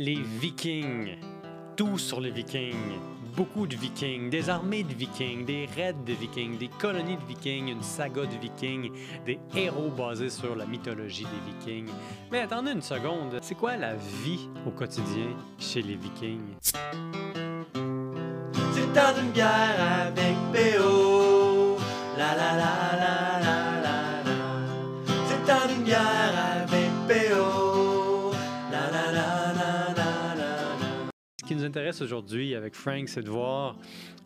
les Vikings. Tout sur les Vikings. Beaucoup de Vikings, des armées de Vikings, des raids de Vikings, des colonies de Vikings, une saga de Vikings, des héros basés sur la mythologie des Vikings. Mais attendez une seconde, c'est quoi la vie au quotidien chez les Vikings? Nous intéresse aujourd'hui avec Frank, c'est de voir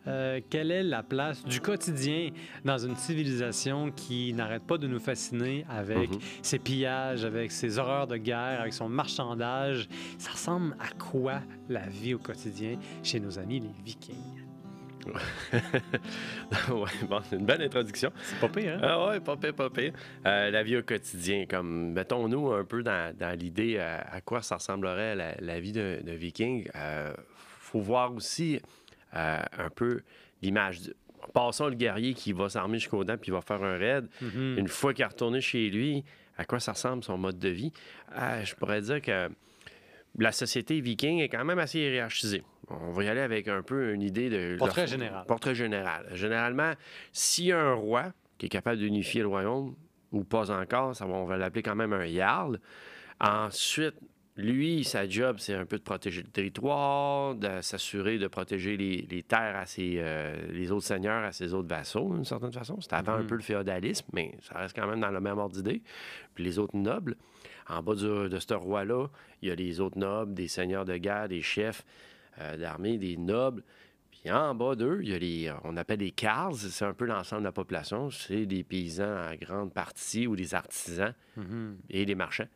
euh, quelle est la place du quotidien dans une civilisation qui n'arrête pas de nous fasciner avec Mhm. ses pillages, avec ses horreurs de guerre, avec son marchandage. Ça ressemble à quoi la vie au quotidien chez nos amis les Vikings? ouais, bon, c'est une belle introduction. C'est pas pire, hein? Ah ouais, pas pire, pas pire. Euh, la vie au quotidien, comme mettons-nous un peu dans, dans l'idée euh, à quoi ça ressemblerait la, la vie d'un d'un viking. Euh, faut voir aussi euh, un peu l'image. du- Passons le guerrier qui va s'armer jusqu'aux dents puis il va faire un raid. Mhm. Une fois qu'il est retourné chez lui, à quoi ça ressemble son mode de vie? Je pourrais dire que la société viking est quand même assez hiérarchisée. On va y aller avec un peu une idée de... Portrait leur- général. Portrait général. Généralement, s'il y a un roi qui est capable d'unifier le royaume, ou pas encore, ça va, on va l'appeler quand même un jarl. Ensuite, lui, sa job, c'est un peu de protéger le territoire, de s'assurer de protéger les, les terres à ses, euh, les autres seigneurs, à ses autres vassaux, d'une certaine façon. C'est avant un Mhm. peu le féodalisme, mais ça reste quand même dans le même ordre d'idée. Puis les autres nobles, en bas du- de ce roi-là, il y a les autres nobles, des seigneurs de guerre, des chefs euh, d'armée, des nobles. Puis en bas d'eux, il y a les, on appelle les Carls, c'est un peu l'ensemble de la population. C'est des paysans en grande partie ou des artisans Mhm. et des marchands.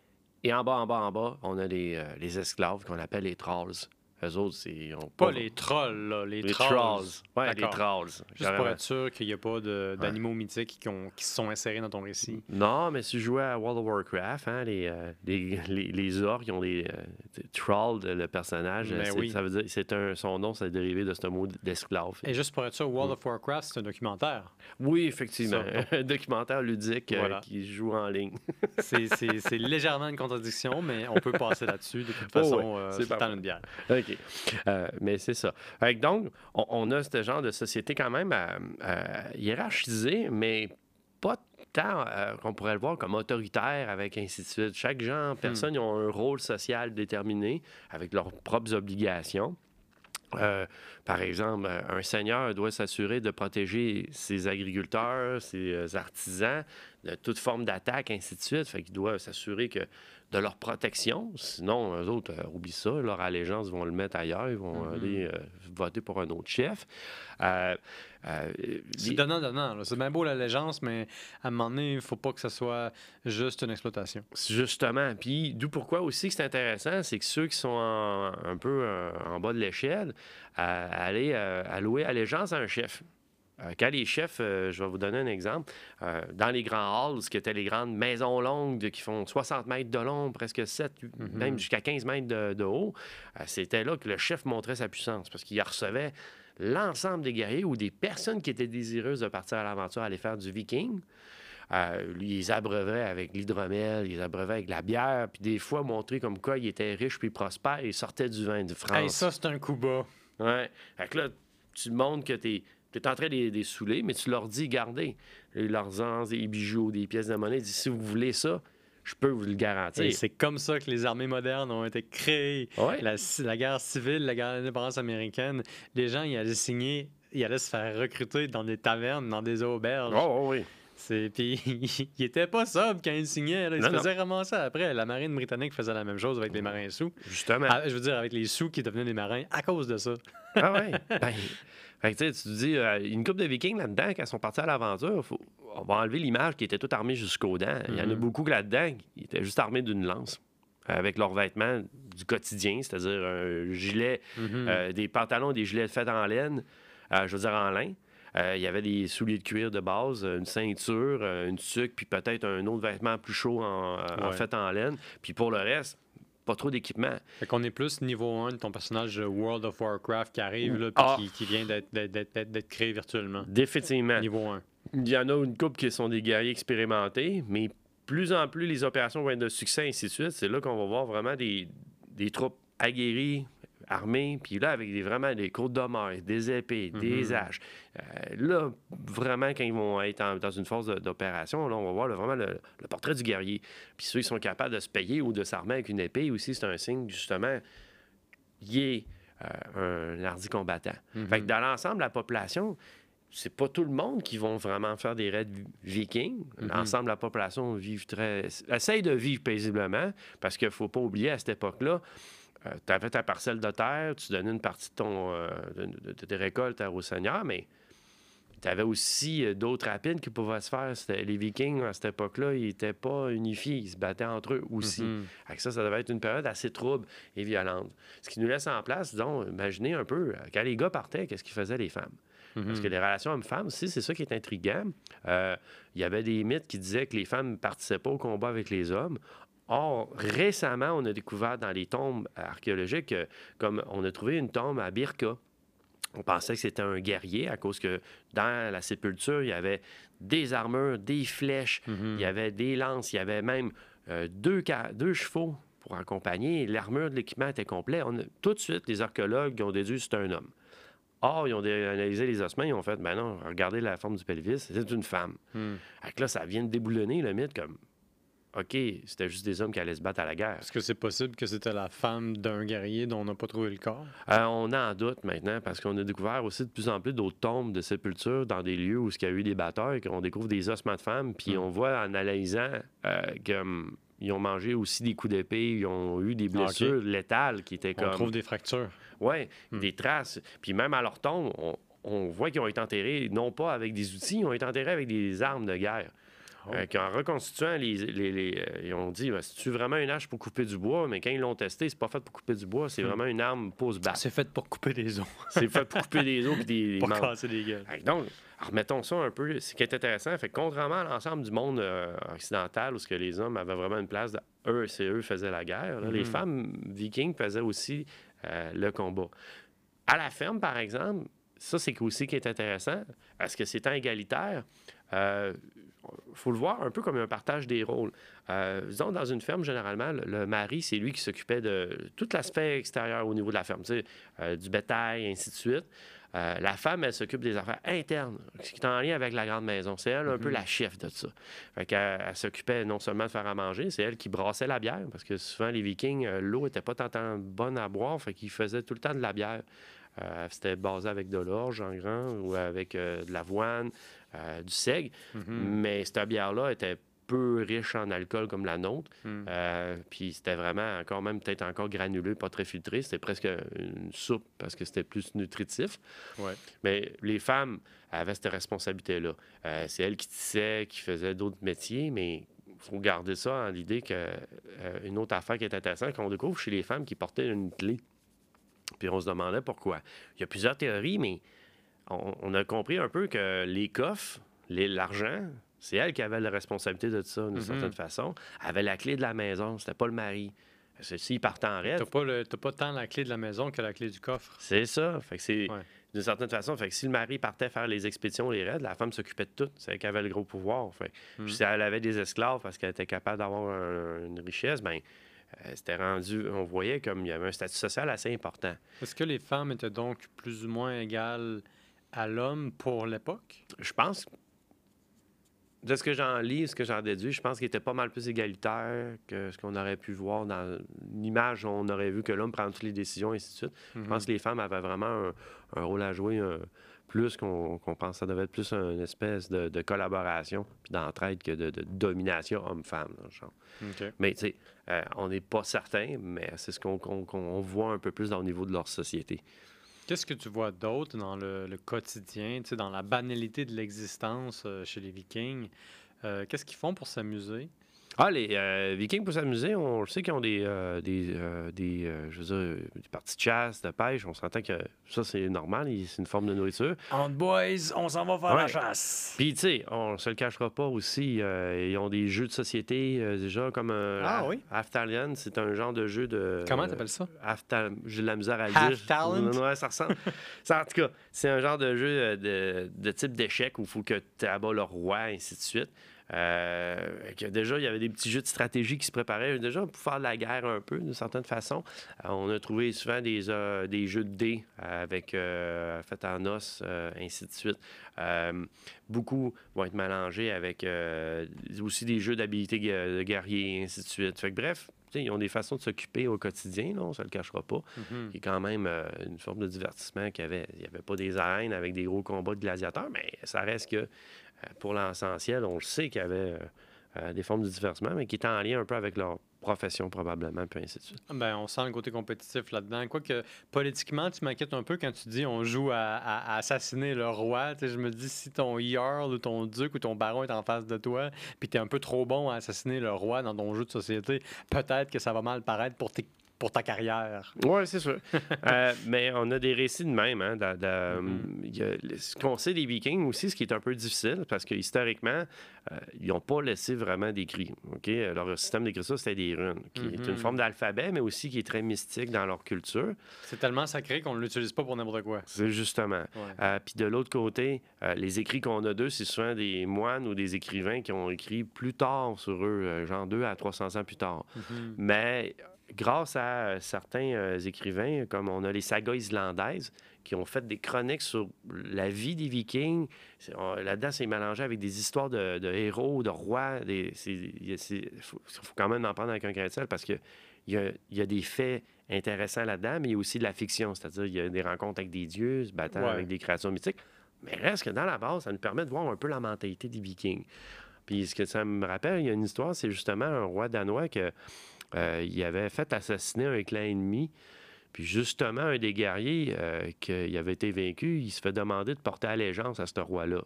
Et en bas, en bas, en bas, on a les, euh, les esclaves qu'on appelle les trolls. Eux autres, c'est. Pas les trolls, là, les, les trolls. trolls. Ouais, les trolls. Juste pour être sûr qu'il n'y a pas d'animaux mythiques qui, ont- qui sont insérés dans ton récit. Non, mais si tu jouais à World of Warcraft, hein, les, euh, les, les, les orques, ils ont des euh, trolls, le personnage. Ben oui. Ça veut dire, c'est un, son nom, c'est dérivé de ce mot d'esclave. Et juste pour être sûr, World of Warcraft, c'est un documentaire. Oui, effectivement. Un documentaire ludique euh, qui joue en ligne. C'est- légèrement une contradiction, mais on peut passer là-dessus. De toute Oh façon, ouais, euh, c'est le temps parfait. OK. Euh, mais c'est ça. Donc, on, on a ce genre de société quand même hiérarchisée, mais pas tant euh, qu'on pourrait le voir comme autoritaire avec ainsi de suite. Chaque genre, personne, ils ont un rôle social déterminé avec leurs propres obligations. Euh, par exemple, un seigneur doit s'assurer de protéger ses agriculteurs, ses artisans de toute forme d'attaque, ainsi de suite. Fait qu'il doit s'assurer que de leur protection. Sinon, eux autres, euh, oublie ça, leur allégeance, ils vont le mettre ailleurs, ils vont Mhm. aller euh, voter pour un autre chef. Euh, C'est donnant-donnant. là. C'est bien beau l'allégeance, mais à un moment donné, il ne faut pas que ce soit juste une exploitation. Justement. Puis, d'où pourquoi aussi que c'est intéressant, c'est que ceux qui sont en- un peu en bas de l'échelle, aller allouer allégeance à un chef. Euh, quand les chefs, euh, je vais vous donner un exemple, euh, dans les grands halls, qui étaient les grandes maisons longues de- qui font 60 mètres de long, presque 7, Mhm. même jusqu'à 15 mètres de, de haut, c'était là que le chef montrait sa puissance parce qu'il recevait l'ensemble des guerriers ou des personnes qui étaient désireuses de partir à l'aventure, aller faire du viking. Euh, lui, il les abreuvait avec l'hydromel, il les abreuvait avec la bière, puis des fois montrer comme quoi il était riche puis prospère, il sortait du vin de France. Hey, ça, c'est un coup bas. Ouais. Fait que là, tu montres que tu es, en train de les, de les saouler, mais tu leur dis, gardez leurs ans, des bijoux, des pièces de monnaie. Dis, si vous voulez ça, je peux vous le garantir. C'est comme ça que les armées modernes ont été créées. Ouais. La, la guerre civile, la guerre d'indépendance américaine, les gens, ils allaient signer, ils allaient se faire recruter dans des tavernes, dans des auberges. Oh, oh, oui. Puis ils étaient pas sobres quand ils signaient. là. Ils Non, se non. faisaient ramasser après. La marine britannique faisait la même chose avec les marins sous. Justement. Ah, je veux dire, avec les sous qui devenaient des marins à cause de ça. Ah ouais. Ben, fait que, tu te dis, euh, une couple de vikings là-dedans, quand ils sont partis à l'aventure, faut- on va enlever l'image qui était toute armée jusqu'aux dents. Il y en a Mhm. beaucoup là-dedans, qui étaient juste armés d'une lance, avec leurs vêtements du quotidien, c'est-à-dire un gilet, Mhm. euh, des pantalons, des gilets faits en laine, euh, je veux dire en lin. Euh, il y avait des souliers de cuir de base, une ceinture, une tuque, puis peut-être un autre vêtement plus chaud en, en fait en laine. Puis pour le reste, pas trop d'équipement. Fait qu'on est plus niveau 1 de ton personnage de World of Warcraft qui arrive, là, puis Ah. qui, qui vient d'être- créé virtuellement. Définitivement. Niveau 1. Il y en a une couple qui sont des guerriers expérimentés, mais plus en plus les opérations vont être de succès, ainsi de suite. C'est là qu'on va voir vraiment des, des troupes aguerris, armés, puis là, avec des, vraiment des côtes d'homard, des épées, des Mhm. haches. Euh, là, vraiment, quand ils vont être en- dans une phase de- d'opération, là, on va voir là, vraiment le, le portrait du guerrier. Puis ceux qui sont capables de se payer ou de s'armer avec une épée aussi, c'est un signe, justement, il est euh, un hardi combattant. Fait que dans l'ensemble de la population, c'est pas tout le monde qui vont vraiment faire des raids vi- vikings. L'ensemble de la population vit très... essaye de vivre paisiblement, parce qu'il faut pas oublier, à cette époque-là, tu avais ta parcelle de terre, tu donnais une partie de, ton, euh, de, de- de tes récoltes au Seigneur, mais tu avais aussi euh, d'autres rapides qui pouvaient se faire. Les Vikings, à cette époque-là, ils n'étaient pas unifiés. Ils se battaient entre eux aussi. Que ça, ça devait être une période assez trouble et violente. Ce qui nous laisse en place, disons, imaginez un peu, euh, quand les gars partaient, qu'est-ce qu'ils faisaient les femmes? Parce que les relations hommes-femmes aussi, c'est ça qui est intriguant. Euh, Il y avait des mythes qui disaient que les femmes ne participaient pas au combat avec les hommes. Or, récemment, on a découvert dans les tombes archéologiques, euh, comme on a trouvé une tombe à Birka. On pensait que c'était un guerrier à cause que dans la sépulture, il y avait des armures, des flèches, Mhm. il y avait des lances, il y avait même euh, deux, chevaux pour accompagner. L'armure de l'équipement était complet. On a- tout de suite, les archéologues ont déduit que c'était un homme. Or, ils ont analysé les ossements, ils ont fait, ben non, regardez la forme du pelvis, c'est une femme. Que là, ça vient de déboulonner le mythe comme, OK, c'était juste des hommes qui allaient se battre à la guerre. Est-ce que c'est possible que c'était la femme d'un guerrier dont on n'a pas trouvé le corps? Euh, on en doute maintenant parce qu'on a découvert aussi de plus en plus d'autres tombes de sépultures dans des lieux où il y a eu des batailles, qu'on découvre des ossements de femmes, puis Mm. on voit en analysant euh, qu'ils ont mangé aussi des coups d'épée, ils ont eu des Ah, blessures létales qui étaient On comme... trouve des fractures. Ouais, Hmm. des traces. Puis même à leur tombe, on, on voit qu'ils ont été enterrés non pas avec des outils, ils ont été enterrés avec des armes de guerre. Oh. Euh, qu'en reconstituant, les, les- les, euh, ils ont dit, ben, c'est-tu vraiment une hache pour couper du bois? Mais quand ils l'ont testé, c'est pas fait pour couper du bois, c'est Hmm. vraiment une arme pose basse. C'est fait pour couper des os, C'est fait pour couper des os et des, pour casser des gueules. Donc, remettons ça un peu. Ce qui est intéressant, fait que contrairement à l'ensemble du monde euh, occidental où ce que les hommes avaient vraiment une place, de, eux, c'est eux faisaient la guerre. là, Les Mhm. femmes vikings faisaient aussi euh, le combat. À la ferme, par exemple, ça c'est aussi qui est intéressant. Est-ce que c'est temps égalitaire? Faut le voir un peu comme un partage des rôles. Euh, disons, dans une ferme, généralement, le, le mari, c'est lui qui s'occupait de tout l'aspect extérieur au niveau de la ferme, euh, du bétail, ainsi de suite. Euh, la femme, elle s'occupe des affaires internes, ce qui est en lien avec la grande maison. C'est elle un peu la chef de ça. Fait qu'elle elle s'occupait non seulement de faire à manger, c'est elle qui brassait la bière, parce que souvent, les Vikings, euh, l'eau était pas tant, bonne à boire, fait qu'ils faisaient tout le temps de la bière. Euh, C'était basé avec de l'orge en grand ou avec euh, de l'avoine, euh, du seigle. Mhm. Mais cette bière-là était peu riche en alcool comme la nôtre. Mhm. Euh, puis c'était vraiment encore même peut-être encore granuleux, pas très filtré. C'était presque une soupe parce que c'était plus nutritif. Ouais. Mais les femmes avaient cette responsabilité-là. Euh, c'est elles qui tissaient, qui faisaient d'autres métiers, mais il faut garder ça en l'idée que euh, une autre affaire qui est intéressante, qu'on découvre chez les femmes qui portaient une clé. Puis on se demandait pourquoi. Il y a plusieurs théories, mais on, on a compris un peu que les coffres, les- l'argent, c'est elle qui avait la responsabilité de ça, d'une Mhm. certaine façon. Elle avait la clé de la maison, c'était pas le mari. S'il partait en raid, T'as pas, le- pas tant la clé de la maison que la clé du coffre. c'est ça. Fait que c'est Ouais. d'une certaine façon. Fait que si le mari partait faire les expéditions, les raids, la femme s'occupait de tout. C'est elle qui avait le gros pouvoir. Fait. que- Mhm. Puis si elle avait des esclaves parce qu'elle était capable d'avoir un- une richesse, ben euh, c'était rendu. On voyait comme il y avait un statut social assez important. Est-ce que les femmes étaient donc plus ou moins égales à l'homme pour l'époque? Je pense. De ce que j'en lis, ce que j'en déduis, je pense qu'il était pas mal plus égalitaire que ce qu'on aurait pu voir dans l'image. où On aurait vu que l'homme prend toutes les décisions, et ainsi de suite. Je pense que les femmes avaient vraiment un, un rôle à jouer euh, plus qu'on qu'on pense. Ça devait être plus une espèce de, de collaboration puis d'entraide que de, de domination homme-femme. Mais tu sais, euh, on n'est pas certain, mais c'est ce qu'on voit un peu plus dans le niveau de leur société. Qu'est-ce que tu vois d'autre dans le, quotidien, dans la banalité de l'existence euh, chez les Vikings? Euh, Qu'est-ce qu'ils font pour s'amuser? Ah, les euh, Vikings, pour s'amuser, on sait qu'ils ont des, euh, des, euh, des, euh, je veux dire, des parties de chasse, de pêche. On s'entend que ça, c'est normal, c'est une forme de nourriture. On boys, on s'en va faire la chasse. Puis, tu sais, on se le cachera pas aussi, euh, ils ont des jeux de société, euh, déjà, comme euh, Ah oui? Half-Talent, c'est un genre de jeu de... Comment t'appelles ça? Half-Talent, j'ai de la misère à le Half dire. Talent? Ouais, ça ressemble. Ça, en tout cas, c'est un genre de jeu de, de type d'échec où il faut que tu abats le roi, ainsi de suite. Euh, que déjà, il y avait des petits jeux de stratégie qui se préparaient déjà pour faire de la guerre un peu, d'une certaine façon. Euh, on a trouvé souvent des, euh, des jeux de dés avec fait en os, ainsi de suite. Beaucoup vont être mélangés avec aussi des jeux d'habilité de guerrier, ainsi de suite. Fait que, bref, ils ont des façons de s'occuper au quotidien, là, on ne se le cachera pas Mhm. qui est quand même euh, une forme de divertissement qu'il y avait. Il n'y avait pas des arènes avec des gros combats de gladiateurs, mais ça reste que euh, pour l'essentiel, on le sait qu'il y avait euh, des formes de divertissement, mais qui étaient en lien un peu avec leur profession probablement, puis ainsi de suite. Ben, on sent le côté compétitif là-dedans. Quoique, politiquement, tu m'inquiètes un peu quand tu dis on joue à, assassiner le roi. Je me dis, si ton Jarl ou ton duc ou ton baron est en face de toi, puis tu es un peu trop bon à assassiner le roi dans ton jeu de société, peut-être que ça va mal paraître pour, tes- pour ta carrière. Oui, c'est sûr. Euh, mais on a des récits de même. Hein, de- de- Mhm. a- ce qu'on sait des Vikings aussi, ce qui est un peu difficile, parce que historiquement, euh, ils n'ont pas laissé vraiment d'écrit. Leur système d'écriture, c'était des runes, qui est une forme d'alphabet, mais aussi qui est très mystique dans leur culture. C'est tellement sacré qu'on ne l'utilise pas pour n'importe quoi. C'est justement. Ouais. Euh, Puis de l'autre côté, les écrits qu'on a d'eux, c'est souvent des moines ou des écrivains qui ont écrit plus tard sur eux, genre 2 à 300 ans plus tard. Mhm. Mais grâce à euh, certains euh, écrivains, comme on a les sagas islandaises, qui ont fait des chroniques sur la vie des Vikings, là-dedans, c'est mélangé avec des histoires de, de héros, de rois. Il faut, faut quand même en prendre avec un grain de sel parce qu'il y a, y a des faits intéressants là-dedans, mais il y a aussi de la fiction, c'est-à-dire il y a des rencontres avec des dieux, se battant Ouais. avec des créatures mythiques. Mais reste que dans la base, ça nous permet de voir un peu la mentalité des Vikings. Puis ce que ça me rappelle, il y a une histoire, c'est justement un roi danois que euh, il avait fait assassiner un clan ennemi. Puis justement, un des guerriers euh, qui avait été vaincu, il se fait demander de porter allégeance à ce roi-là.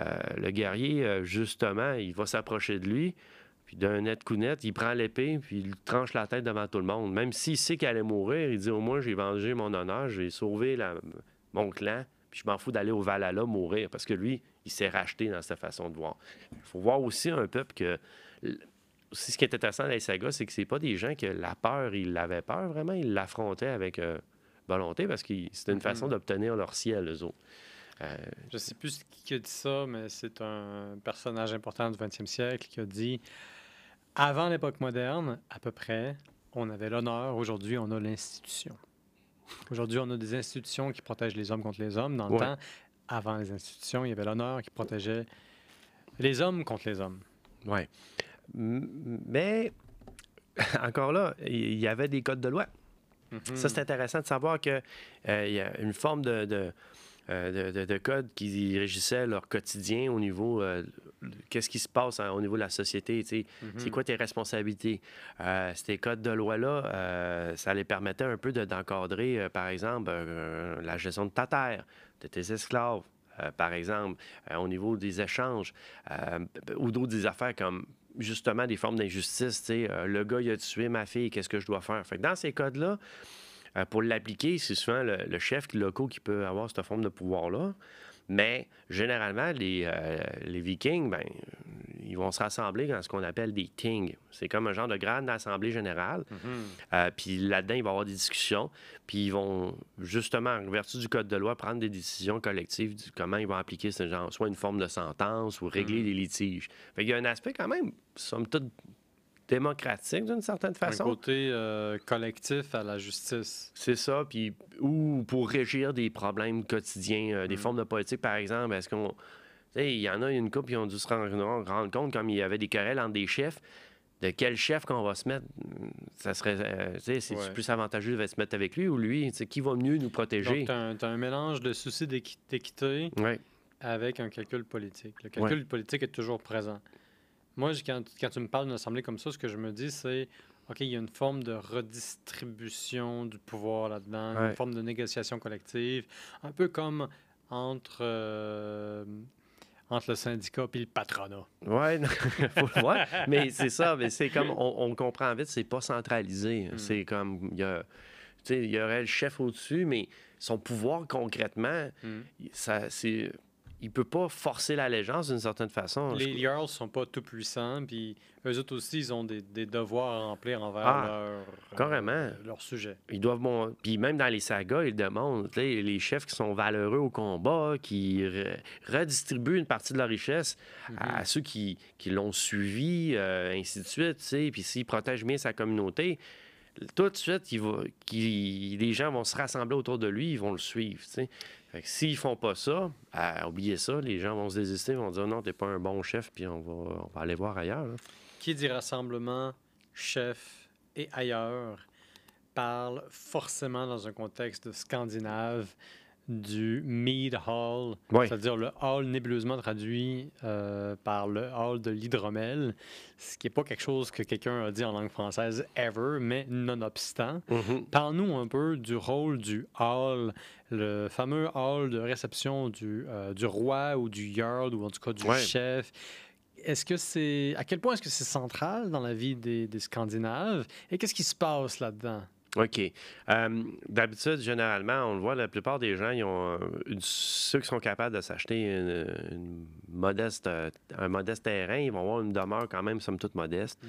Euh, le guerrier, euh, justement, il va s'approcher de lui, puis d'un net coup net, il prend l'épée, puis il tranche la tête devant tout le monde. Même s'il sait qu'elle allait mourir, il dit au moins j'ai vengé mon honneur, j'ai sauvé mon clan, puis je m'en fous d'aller au Valhalla mourir, parce que lui, il s'est racheté dans cette façon de voir. Il faut voir aussi un peuple que ce qui est intéressant dans les sagas, c'est que c'est pas des gens que la peur, ils l'avaient peur vraiment, ils l'affrontaient avec euh, volonté parce que c'était une façon Mhm. d'obtenir leur ciel, eux autres. Euh, Je sais plus qui a dit ça, mais c'est un personnage important du 20e siècle qui a dit avant l'époque moderne, à peu près, on avait l'honneur. Aujourd'hui, on a l'institution. Aujourd'hui, on a des institutions qui protègent les hommes contre les hommes. Dans le Ouais. temps, avant les institutions, il y avait l'honneur qui protégeait les hommes contre les hommes. ouais. Mais encore là, il y avait des codes de loi. Ça, c'est intéressant de savoir qu'il y a une forme de, de, euh, de- de- de code qui régissait leur quotidien au niveau euh, de qu'est-ce qui se passe hein, au niveau de la société. Mhm. C'est quoi tes responsabilités? Euh, ces codes de loi-là, euh, ça les permettait un peu de- d'encadrer, euh, par exemple, euh, la gestion de ta terre, de tes esclaves, euh, par exemple, euh, au niveau des échanges, euh, ou d'autres des affaires comme justement des formes d'injustice. euh, le gars, il a tué ma fille, qu'est-ce que je dois faire? Fait dans ces codes-là, euh, pour l'appliquer, c'est souvent le, le chef local qui peut avoir cette forme de pouvoir-là. Mais généralement, les, euh, les Vikings, ben, ils vont se rassembler dans ce qu'on appelle des things. C'est comme un genre de grande assemblée générale. Mhm. Euh, puis là-dedans, il va y avoir des discussions. Puis ils vont, justement, en vertu du code de loi, prendre des décisions collectives du comment ils vont appliquer ce genre, soit une forme de sentence ou régler Mhm. des litiges. Fait qu'il y a un aspect quand même, somme toute, démocratique d'une certaine Un façon. côté euh, collectif à la justice. C'est ça, puis ou pour régir des problèmes quotidiens, euh, des Mm. formes de politique, par exemple, est-ce qu'on... Il y en a une couple qui ont dû se rendre, rendre compte, comme il y avait des querelles entre des chefs, de quel chef qu'on va se mettre. Ça serait, euh, c'est Ouais. plus avantageux de se mettre avec lui ou lui, qui va mieux nous protéger? Tu as, un mélange de soucis d'équi- d'équité Ouais. avec un calcul politique. Le calcul politique est toujours présent. Moi, quand, quand tu me parles d'une assemblée comme ça, ce que je me dis, c'est OK, il y a une forme de redistribution du pouvoir là-dedans, une forme de négociation collective, un peu comme entre, euh, entre le syndicat et le patronat. Ouais, le voir. Mais c'est ça, mais c'est comme on, on comprend vite, c'est pas centralisé. Mm. C'est comme il y a, il y aurait le chef au-dessus, mais son pouvoir concrètement, Mm. ça, c'est, il peut pas forcer l'allégeance d'une certaine façon. Les Jarls sont pas tout puissants, puis eux autres aussi, ils ont des, des devoirs à remplir envers Ah, leur, carrément. euh, leur sujet. Ils doivent Puis même dans les sagas, ils demandent les chefs qui sont valeureux au combat, qui re- redistribuent une partie de leur richesse à ceux qui, qui l'ont suivi, euh, ainsi de suite. Puis s'ils protègent bien sa communauté, tout de suite, il les gens vont se rassembler autour de lui, ils vont le suivre. tu sais. Fait font pas ça, à oublier ça, les gens vont se désister, vont dire non, t'es pas un bon chef, puis on va, aller voir ailleurs. Qui dit rassemblement, chef et ailleurs parle forcément dans un contexte scandinave du Mead Hall, c'est-à-dire le hall nébuleusement traduit euh, par le hall de l'hydromel, ce qui n'est pas quelque chose que quelqu'un a dit en langue française ever, mais nonobstant. Mhm. Parle-nous un peu du rôle du hall, le fameux hall de réception du, euh, du roi ou du jarl ou en tout cas du chef. Est-ce que c'est à quel point est-ce que c'est central dans la vie des, des Scandinaves? Et qu'est-ce qui se passe là-dedans? OK. Euh, D'habitude, généralement, on le voit, la plupart des gens, ils ont, euh, une- ceux qui sont capables de s'acheter une, une modeste, euh, un modeste terrain, ils vont avoir une demeure quand même, somme toute modeste.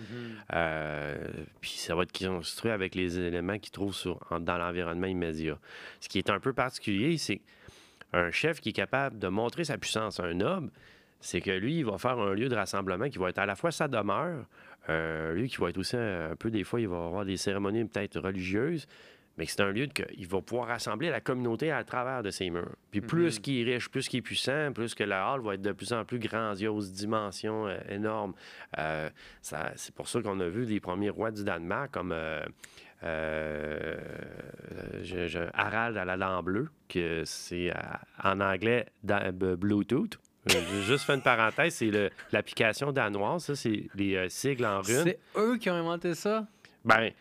Euh, puis ça va être construit avec les éléments qu'ils trouvent sur, en- dans l'environnement immédiat. Ce qui est un peu particulier, c'est un chef qui est capable de montrer sa puissance, un noble, c'est que lui, il va faire un lieu de rassemblement qui va être à la fois sa demeure, un lieu qui va être aussi un, un peu, des fois, il va avoir des cérémonies peut-être religieuses, mais c'est un lieu que il va pouvoir rassembler la communauté à travers de ses murs. Puis plus Mhm. qu'il est riche, plus qu'il est puissant, plus que la hall va être de plus en plus grandiose, dimension euh, énorme. Euh, c'est pour ça qu'on a vu des premiers rois du Danemark comme euh, euh, je- je- Harald à la dent bleue, que c'est euh, en anglais Bluetooth. Euh, juste fait une parenthèse, c'est le- l'application danoise, ça, c'est les euh, sigles en runes. C'est eux qui ont inventé ça? Ben,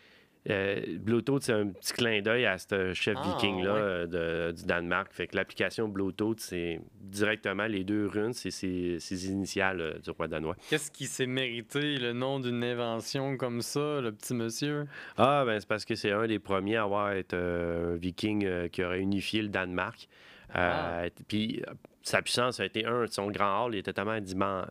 euh, Bluetooth, c'est un petit clin d'œil à ce chef Ah, viking-là ouais. euh, du Danemark. Fait que l'application Bluetooth, c'est directement les deux runes, c'est ses, initiales euh, du roi danois. Qu'est-ce qui s'est mérité le nom d'une invention comme ça, le petit monsieur? Ah, ben c'est parce que c'est un des premiers à avoir été euh, un viking euh, qui aurait unifié le Danemark. Euh, Puis euh, sa puissance a été un, son grand hall il était tellement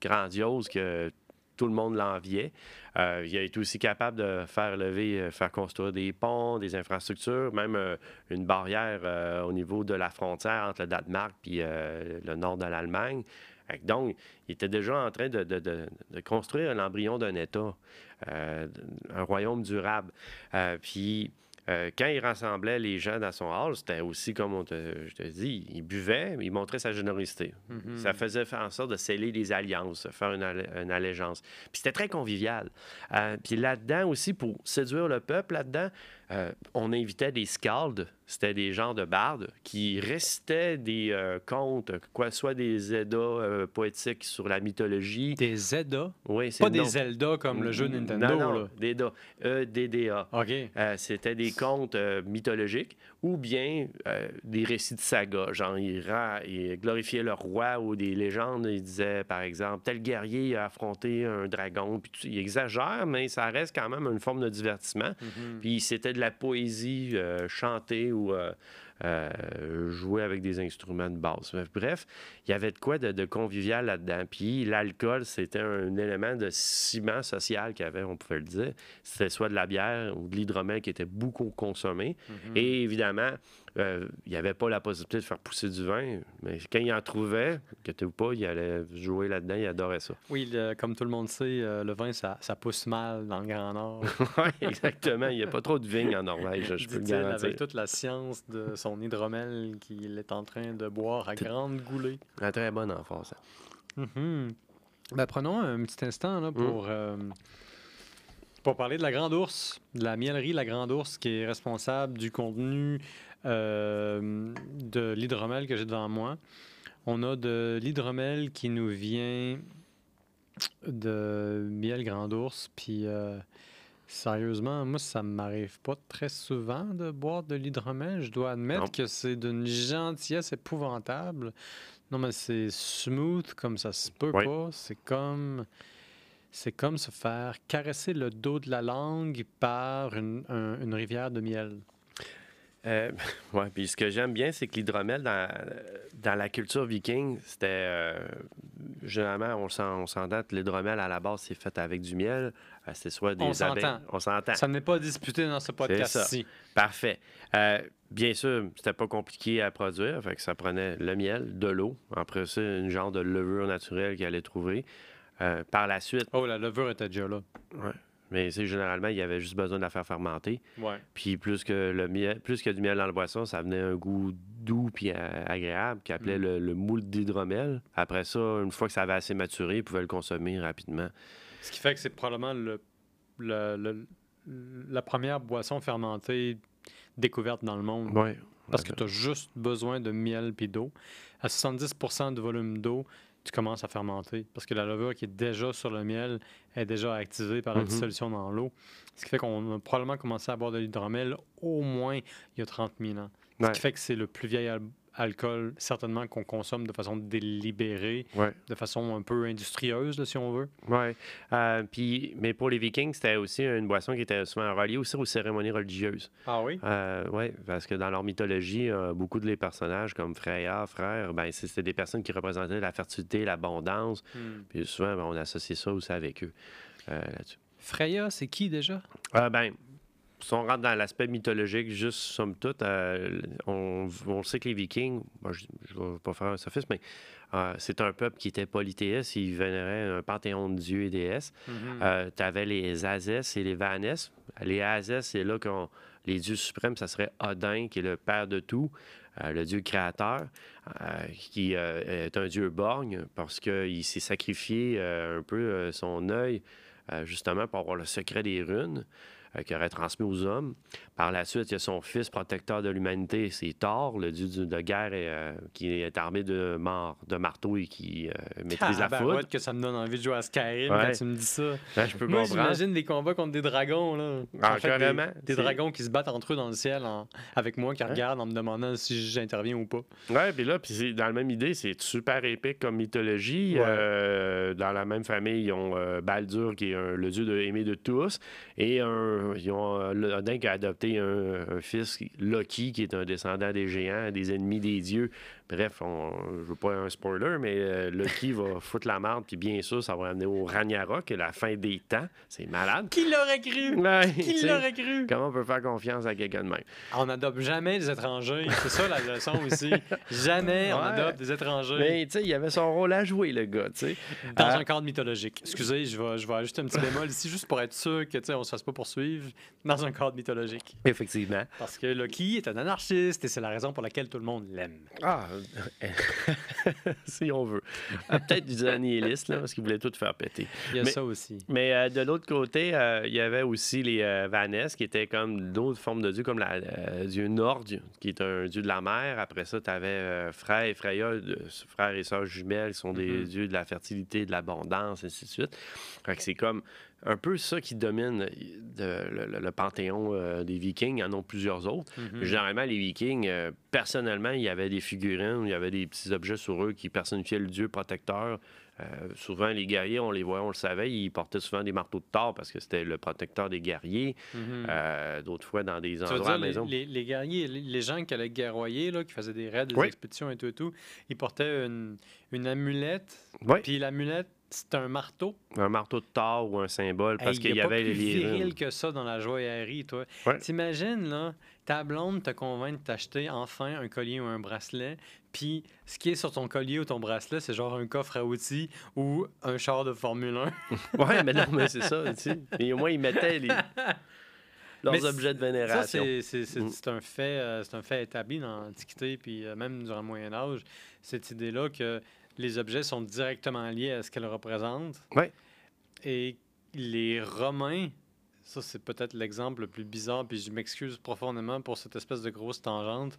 grandiose que tout le monde l'enviait. Euh, il a été aussi capable de faire lever, euh, faire construire des ponts, des infrastructures, même euh, une barrière au niveau de la frontière entre le Danemark et le nord de l'Allemagne. Donc, il était déjà en train de, de- de- de construire l'embryon d'un État, un royaume durable. Puis, euh, quand il rassemblait les gens dans son hall, c'était aussi, comme on te, je te dis, il buvait, mais il montrait sa générosité. Mhm. Ça faisait faire en sorte de sceller des alliances, faire une allégeance. Puis c'était très convivial. Euh, puis là-dedans aussi, pour séduire le peuple, là-dedans, euh, on invitait des scalds, c'était des gens de bardes, qui récitaient des euh, contes, quoi, soit des Eddas euh, poétiques sur la mythologie. Des Zelda? Oui, c'est Pas des Zelda comme le jeu Nintendo. Non, non, là. des Da. E-D-D-A. OK. C'était des contes mythologiques ou bien euh, des récits de saga. Genre, ils, ils glorifiaient leur roi ou des légendes. Ils disaient, par exemple, tel guerrier a affronté un dragon. Puis tout- ils exagèrent, mais ça reste quand même une forme de divertissement. Mhm. Puis c'était de la poésie euh, chantée ou euh, euh, jouée avec des instruments de basse. Bref, il y avait de quoi de, de convivial là-dedans. Puis l'alcool, c'était un élément de ciment social qu'il y avait, on pouvait le dire. C'était soit de la bière ou de l'hydromel qui était beaucoup consommé. Mhm. Et évidemment, euh, il n'y avait pas la possibilité de faire pousser du vin, mais quand il en trouvait, que ou pas, il allait jouer là-dedans, il adorait ça. Oui, le- comme tout le monde sait, euh, le vin, ça, ça pousse mal dans le Grand Nord. oui, exactement. Il n'y a pas trop de vignes en Norvège, je peux le garantir. avec toute la science de son hydromel qu'il est en train de boire à grande goulée. Très bon enfant, ça. Mhm. Ben, prenons un petit instant là, pour, euh, pour parler de la Grande Ourse, de la mielerie La Grande Ourse, qui est responsable du contenu de l'hydromel que j'ai devant moi. On a de l'hydromel qui nous vient de miel Grande Ourse, puis euh, sérieusement, moi, ça m'arrive pas très souvent de boire de l'hydromel. Je dois admettre Non. que c'est d'une gentillesse épouvantable. Non, mais c'est smooth comme ça se peut Oui. pas. C'est comme. C'est comme se faire caresser le dos de la langue par une, un- une rivière de miel. Euh, ouais, puis ce que j'aime bien, c'est que l'hydromel, dans, dans la culture viking, c'était. euh, généralement, on s'en- on s'entend que l'hydromel, à la base, c'est fait avec du miel. Euh, c'est soit des On abeilles. s'entend. On s'entend. Ça n'est pas disputé dans ce podcast-ci. Parfait. Euh, bien sûr, c'était pas compliqué à produire. Fait que ça prenait le miel, de l'eau. Après ça, une genre de levure naturelle qu'il allait trouver. Par la suite, Oh, la levure était déjà là. Mais c'est généralement, il y avait juste besoin de la faire fermenter. Ouais. Puis plus que le miel, plus que du miel dans la boisson, ça venait un goût doux puis agréable qui appelait Mm. le, le moule d'hydromel. Après ça, une fois que ça avait assez maturé, ils pouvaient le consommer rapidement. Ce qui fait que c'est probablement le, le- le- la première boisson fermentée découverte dans le monde. Oui. Parce que tu as juste besoin de miel puis d'eau. À 70% de volume d'eau, tu commences à fermenter. Parce que la levure qui est déjà sur le miel est déjà activée par la Mhm. dissolution dans l'eau. Ce qui fait qu'on a probablement commencé à boire de l'hydromel au moins il y a 30 000 ans. Ce Ouais. qui fait que c'est le plus vieil alcool, certainement, qu'on consomme de façon délibérée, Ouais. de façon un peu industrieuse, là, si on veut. Ouais. Euh, puis, mais pour les Vikings, c'était aussi une boisson qui était souvent reliée aussi aux cérémonies religieuses. Ah oui? Euh, oui, parce que dans leur mythologie, euh, beaucoup de les personnages comme Freya, frère, ben, c'était des personnes qui représentaient la fertilité, l'abondance. Hmm. Puis souvent, ben, on associe ça aussi avec eux euh, là-dessus. Freya, c'est qui déjà? Euh, ben, si on rentre dans l'aspect mythologique, juste somme toute, euh, on, on sait que les Vikings, je ne vais pas faire un sophisme, mais euh, c'est un peuple qui était polythéiste, ils vénéraient un panthéon de dieux et déesses. Mhm. tu avais les Azès et les Vanès. Les Azès, c'est là qu'on les dieux suprêmes, ça serait Odin, qui est le père de tout, euh, le dieu créateur, euh, qui euh, est un dieu borgne parce qu'il s'est sacrifié euh, un peu euh, son œil, euh, justement, pour avoir le secret des runes. Euh, qu'il aurait transmis aux hommes. Par la suite, il y a son fils protecteur de l'humanité, c'est Thor, le dieu de guerre et, euh, qui est armé de, mar- de marteau et qui euh, maîtrise la foudre. Tabarouette que ça me donne envie de jouer à Skyrim Ouais. quand tu me dis ça. Ben, je peux Moi, j'imagine des combats contre des dragons, là. Ah, En fait, carrément. Des, dragons qui se battent entre eux dans le ciel en- avec moi, qui Ouais. regardent en me demandant si j'interviens ou pas. Ouais, puis là, puis c'est dans la même idée, c'est super épique comme mythologie. Ouais. Euh, dans la même famille, ils ont euh, Baldur, qui est un- le dieu de, aimé de tous, et un, ils ont euh, a adopté un fils, Loki, qui est un descendant des géants, des ennemis des dieux. Bref, on, je veux pas un spoiler, mais euh, Loki va foutre la merde, puis bien sûr, ça va amener au Ragnarok, est la fin des temps. C'est malade. Qui l'aurait cru? Ouais, Qui l'aurait cru? Comment on peut faire confiance à quelqu'un de même? On n'adopte jamais des étrangers. C'est ça la leçon ici. Jamais on adopte des étrangers Mais tu sais, il avait son rôle à jouer, le gars, tu sais. dans Ah. un cadre mythologique. Excusez, je vais, je vais ajouter un petit bémol ici juste pour être sûr que tu sais, on se fasse pas poursuivre dans un cadre mythologique. Effectivement. Parce que Loki est un anarchiste et c'est la raison pour laquelle tout le monde l'aime. Ah, si on veut. Ah, Peut-être du nihiliste, là, parce qu'il voulait tout faire péter. Il y a Mais- ça aussi. Mais euh, de l'autre côté, euh, il y avait aussi les euh, Vanès, qui étaient comme d'autres formes de dieux, comme le dieu Nord, qui est un dieu de la mer. Après ça, tu avais Frère et Freya, frères et sœurs jumelles, qui sont des Mhm. dieux de la fertilité, de l'abondance, ainsi de suite. Fait que c'est comme un peu ça qui domine de- le, le- le panthéon euh, des Vikings. Il y en ont plusieurs autres. Mhm. Généralement, les Vikings, euh, personnellement, il y avait des figurines, il y avait des petits objets sur eux qui personnifiaient le dieu protecteur. Euh, souvent, les guerriers, on les voyait, on le savait, ils portaient souvent des marteaux de Thor parce que c'était le protecteur des guerriers. Mhm. Euh, D'autres fois, dans des endroits à la les, maison. les- les guerriers, les, les gens qui allaient guerroyer, là, qui faisaient des raids, des Oui. expéditions et tout et tout, ils portaient une, une amulette. Oui, Puis l'amulette, c'était un marteau. un marteau de Thor ou un symbole parce Hey, qu'il y a pas avait plus les viril que ça dans la joaillerie, toi. Ouais. T'imagines, là, ta blonde te convainc de t'acheter enfin un collier ou un bracelet, puis ce qui est sur ton collier ou ton bracelet, c'est genre un coffre à outils ou un char de Formule 1. Oui, mais non, mais c'est ça, tu sais. Mais au moins, ils mettaient les... leurs Mais objets de vénération. c'est c'est- c'est- Mm. c'est un, fait, euh, c'est un fait établi dans l'Antiquité, puis euh, même durant le Moyen Âge, cette idée-là que les objets sont directement liés à ce qu'elles représentent. Ouais. Et les Romains, ça c'est peut-être l'exemple le plus bizarre, puis je m'excuse profondément pour cette espèce de grosse tangente.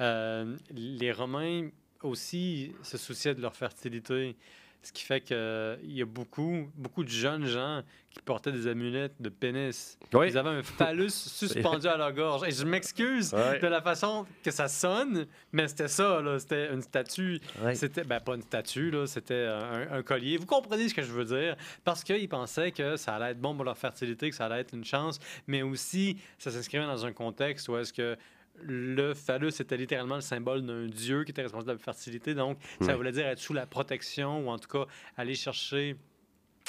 Euh, les Romains aussi se souciaient de leur fertilité. Ce qui fait qu'il y a beaucoup, beaucoup de jeunes gens qui portaient des amulettes de pénis. Oui. Ils avaient un phallus suspendu à leur gorge. Et je m'excuse Ouais. de la façon que ça sonne, mais c'était ça, là. C'était une statue. Ouais. C'était, ben, pas une statue, là. C'était un, un collier. Vous comprenez ce que je veux dire? Parce qu'ils pensaient que ça allait être bon pour leur fertilité, que ça allait être une chance, mais aussi, ça s'inscrivait dans un contexte où est-ce que le phallus était littéralement le symbole d'un dieu qui était responsable de la fertilité. Donc, ça voulait dire être sous la protection ou en tout cas aller chercher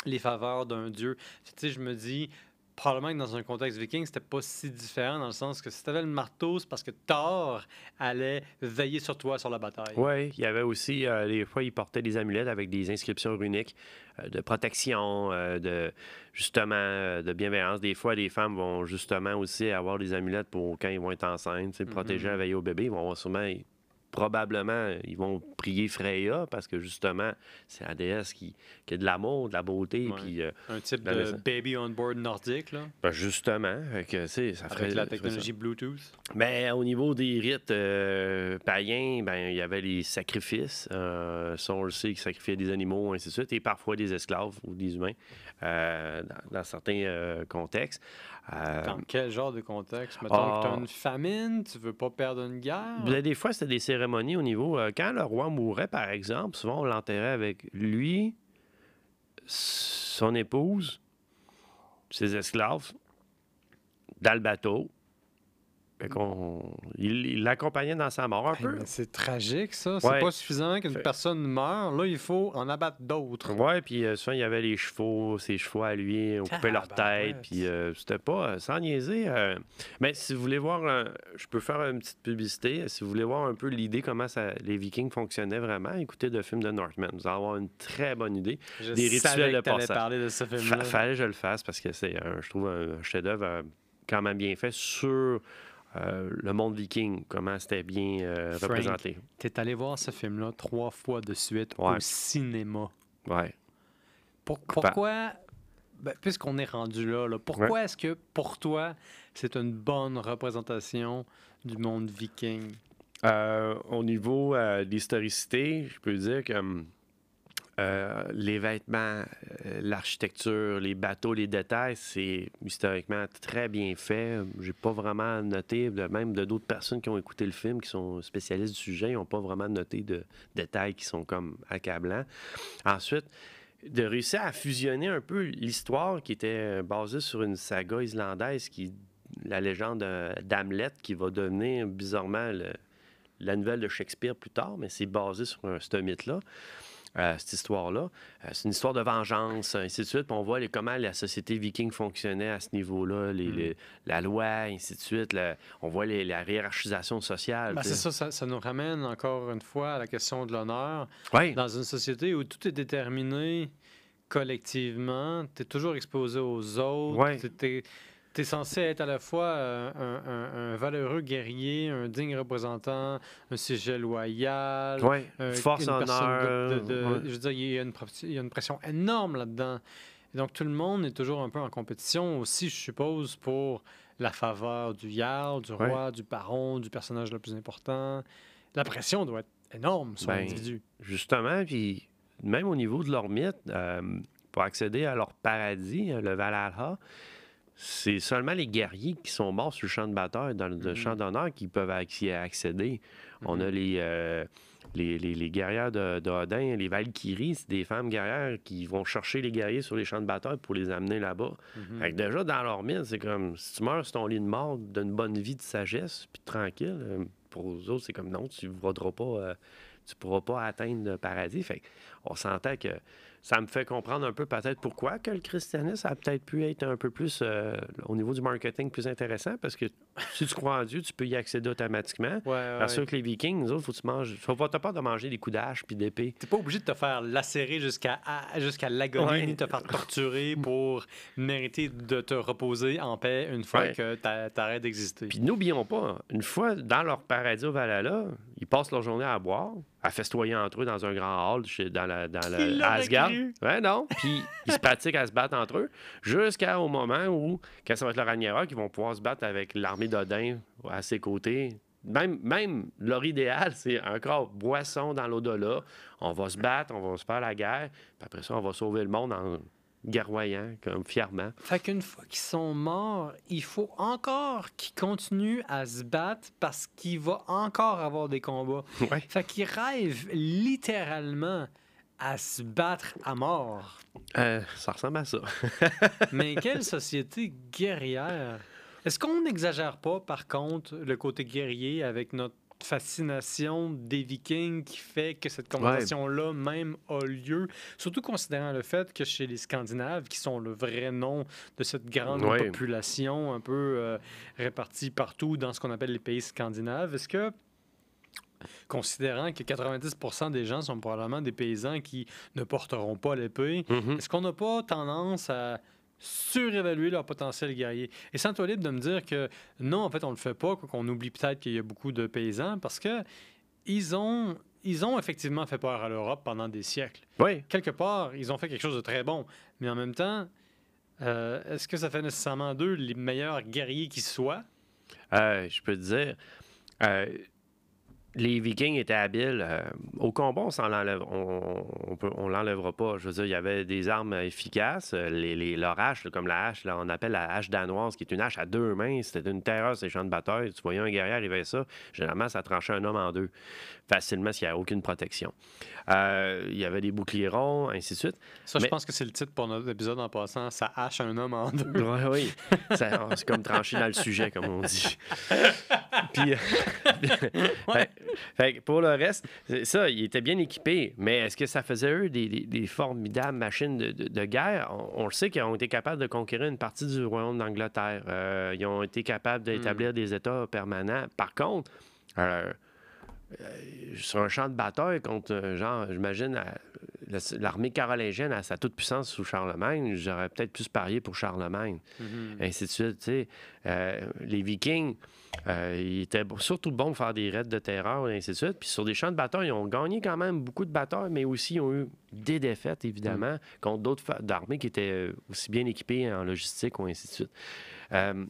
les faveurs d'un dieu. Tu sais, je me dis, probablement que dans un contexte viking, c'était pas si différent dans le sens que si tu avais le marteau, c'est parce que Thor allait veiller sur toi sur la bataille. Oui, il y avait aussi, euh, des fois, ils portaient des amulettes avec des inscriptions runiques euh, de protection, euh, de justement, de bienveillance. Des fois, les femmes vont justement aussi avoir des amulettes pour quand ils vont être enceintes, tu sais, protéger, veiller au bébé. Ils vont avoir sûrement, probablement, ils vont prier Freya parce que justement, c'est la déesse qui, qui a de l'amour, de la beauté, Ouais. puis euh, Un type Ben, de ça. baby on board nordique, là, ben, justement, que, ça ferait avec la ça. technologie Bluetooth. Mais au niveau des rites euh, païens, ben, il y avait les sacrifices. Euh, ça, on le sait, qui sacrifiaient des animaux, ainsi de suite, et parfois des esclaves ou des humains euh, dans, dans certains euh, contextes. Euh, Dans quel genre de contexte? Mettons Ah. que tu as une famine, tu veux pas perdre une guerre? ben, des fois, c'était des cérémonies au niveau. quand le roi mourait, par exemple, souvent on l'enterrait avec lui, son épouse, ses esclaves, dans le bateau. Il l'accompagnait dans sa mort un Hey, peu. c'est tragique, ça. C'est Ouais. pas suffisant qu'une Fait- personne meure. Là, il faut en abattre d'autres. Ouais, puis euh, souvent, il y avait les chevaux, ses chevaux à lui, on coupait leur tête, puis euh, c'était pas euh, sans niaiser. euh, mais si vous voulez voir, un- je peux faire une petite publicité. Si vous voulez voir un peu l'idée comment ça, les Vikings fonctionnaient vraiment, écoutez le film de Northman. Vous allez avoir une très bonne idée. Je Des rituels de passage. parler de ce film-là. fallait que je le fasse parce que c'est, je trouve, un chef-d'œuvre euh, quand même bien fait sur euh, le monde viking, comment c'était bien euh, Frank. représenté? T'es allé voir ce film-là trois fois de suite Ouais. au cinéma. Ouais. Pour- pourquoi, ben, puisqu'on est rendu là, là, pourquoi est-ce que pour toi, c'est une bonne représentation du monde viking? Euh, au niveau euh, de l'historicité, je peux dire que hum, euh, les vêtements, euh, l'architecture, les bateaux, les détails, c'est historiquement très bien fait. J'ai pas vraiment noté, même de d'autres personnes qui ont écouté le film, qui sont spécialistes du sujet, ils n'ont pas vraiment noté de détails qui sont comme accablants. Ensuite, de réussir à fusionner un peu l'histoire qui était euh, basée sur une saga islandaise qui la légende d'Hamlet qui va devenir bizarrement la nouvelle de Shakespeare plus tard, mais c'est basé sur ce mythe-là, euh, cette histoire-là. Euh, c'est une histoire de vengeance, ainsi de suite. Puis on voit les- comment la société viking fonctionnait à ce niveau-là, les- Mm. les- la loi, ainsi de suite. le- on voit les- la hiérarchisation sociale. Ben, c'est ça, ça, ça nous ramène encore une fois à la question de l'honneur. Dans une société où tout est déterminé collectivement, tu es toujours exposé aux autres. Tu es, censé être à la fois euh, un, un- un valeureux guerrier, un digne représentant, un sujet loyal. Ouais. euh, Force, personne de- honneur. de- de- ouais. Je veux dire, il y, a une, pro- il y a une pression énorme là-dedans. Donc, tout le monde est toujours un peu en compétition aussi, je suppose, pour la faveur du Jarl, du Ouais. roi, du baron, du personnage le plus important. La pression doit être énorme sur Ben, l'individu. Justement, puis même au niveau de leur mythe, euh, pour accéder à leur paradis, euh, le Valhalla, c'est seulement les guerriers qui sont morts sur le champ de bataille, dans le Mhm. champ d'honneur, qui peuvent y accéder. On a Mhm. les, euh, les, les- les guerrières de- d'Odin, les Valkyries, c'est des femmes guerrières qui vont chercher les guerriers sur les champs de bataille pour les amener là-bas. Que déjà, dans leur mythe, c'est comme si tu meurs sur ton lit de mort d'une bonne vie de sagesse, puis tranquille, euh, pour eux autres, c'est comme non, tu ne pas, euh, tu pourras pas atteindre le paradis. Fait on sentait que ça me fait comprendre un peu peut-être pourquoi que le christianisme a peut-être pu être un peu plus, euh, au niveau du marketing, plus intéressant, parce que si tu crois en Dieu, tu peux y accéder automatiquement. Ouais, ouais, Parce que les Vikings, autres, faut que tu manges. Faut pas pas de manger des coups d'âge puis d'épée. T'es pas obligé de te faire lacérer jusqu'à jusqu'à l'agonie, ni te faire torturer pour mériter de te reposer en paix une fois que t'a- t'arrêtes d'exister. Puis n'oublions pas, une fois dans leur paradis au Valhalla, ils passent leur journée à boire, à festoyer entre eux dans un grand hall chez- dans, la, dans le Asgard. cru? Ouais, non. Puis ils se pratiquent à se battre entre eux jusqu'au moment où, quand ça va être leur Ragnarok, ils vont pouvoir se battre avec l'armée d'Odin à ses côtés. Même, même leur idéal, c'est encore boisson dans l'au-delà. On va se battre, on va se faire la guerre, puis après ça, on va sauver le monde en guerroyant, comme fièrement. Fait qu'une fois qu'ils sont morts, il faut encore qu'ils continuent à se battre parce qu'il va encore avoir des combats. Ouais. Fait qu'ils rêvent littéralement à se battre à mort. Euh, ça ressemble à ça. Mais quelle société guerrière! Est-ce qu'on n'exagère pas, par contre, le côté guerrier avec notre fascination des Vikings qui fait que cette conversation-là même a lieu, surtout considérant le fait que chez les Scandinaves, qui sont le vrai nom de cette grande Ouais. population un peu euh, répartie partout dans ce qu'on appelle les pays scandinaves, est-ce que, considérant que 90% des gens sont probablement des paysans qui ne porteront pas l'épée, Mhm. est-ce qu'on n'a pas tendance à surévaluer leur potentiel guerrier? Et sans toi libre de me dire que non, en fait, on le fait pas, qu'on oublie peut-être qu'il y a beaucoup de paysans, parce que ils ont, ils ont effectivement fait peur à l'Europe pendant des siècles. Oui. Quelque part, ils ont fait quelque chose de très bon, mais en même temps, euh, est-ce que ça fait nécessairement d'eux les meilleurs guerriers qui soient? Euh, je peux te dire, euh, les Vikings étaient habiles. euh, au combat, on l'enlève, on, on, peut- on l'enlèvera pas. Je veux dire, il y avait des armes efficaces. Les, les, leur hache, là, comme la hache, là, on appelle la hache danoise, qui est une hache à deux mains. C'était une terreur, ces champs de bataille. Tu voyais un guerrier arriver à ça, généralement, ça tranchait un homme en deux, facilement, s'il n'y a aucune protection. Euh, il y avait des boucliers ronds, ainsi de suite. Ça, je pense que c'est le titre pour notre épisode en passant. Ça hache un homme en deux. Oui, Ça- c'est comme trancher dans le sujet, comme on dit. Puis, euh, fait- fait que pour le reste, ça, ils étaient bien équipés, mais est-ce que ça faisait eux des, des- des formidables machines de, de- de guerre? On, on le sait qu'ils ont été capables de conquérir une partie du royaume d'Angleterre. Euh, ils ont été capables d'établir des États permanents. Par contre, euh, sur un champ de bataille contre, euh, genre, j'imagine, euh, la- l'armée carolingienne à sa toute puissance sous Charlemagne, j'aurais peut-être plus parier pour Charlemagne Mhm. ainsi de suite. tu sais. Euh, les Vikings, euh, ils étaient surtout bons pour faire des raids de terreur et ainsi de suite. Puis sur des champs de bataille, ils ont gagné quand même beaucoup de batailles, mais aussi ils ont eu des défaites, évidemment, contre d'autres armées qui étaient euh, aussi bien équipées en logistique ou ainsi de suite. Euh,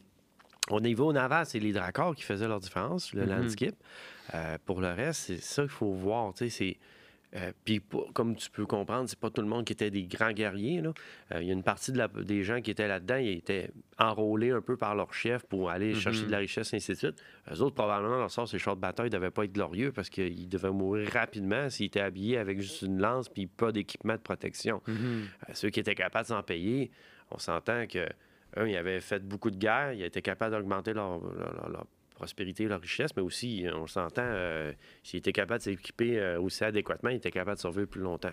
au niveau naval, c'est les Dracars qui faisaient leur différence, le Mhm. landskip. Euh, pour le reste, c'est ça qu'il faut voir. tu sais, c'est- euh, Puis, comme tu peux comprendre, c'est pas tout le monde qui était des grands guerriers. Euh, Il y a une partie de la- des gens qui étaient là-dedans, ils étaient enrôlés un peu par leur chef pour aller chercher Mhm. de la richesse, et ainsi de suite. Eux autres, probablement, leur sort, ces chars de bataille ne devaient pas être glorieux parce qu'ils devaient mourir rapidement s'ils étaient habillés avec juste une lance puis pas d'équipement de protection. Mhm. Euh, ceux qui étaient capables de s'en payer, on s'entend que un, ils avaient fait beaucoup de guerres, ils étaient capables d'augmenter leur, leur- leur- leur prospérité, leur richesse, mais aussi, on s'entend, euh, s'ils étaient capables de s'équiper euh, aussi adéquatement, ils étaient capables de survivre plus longtemps.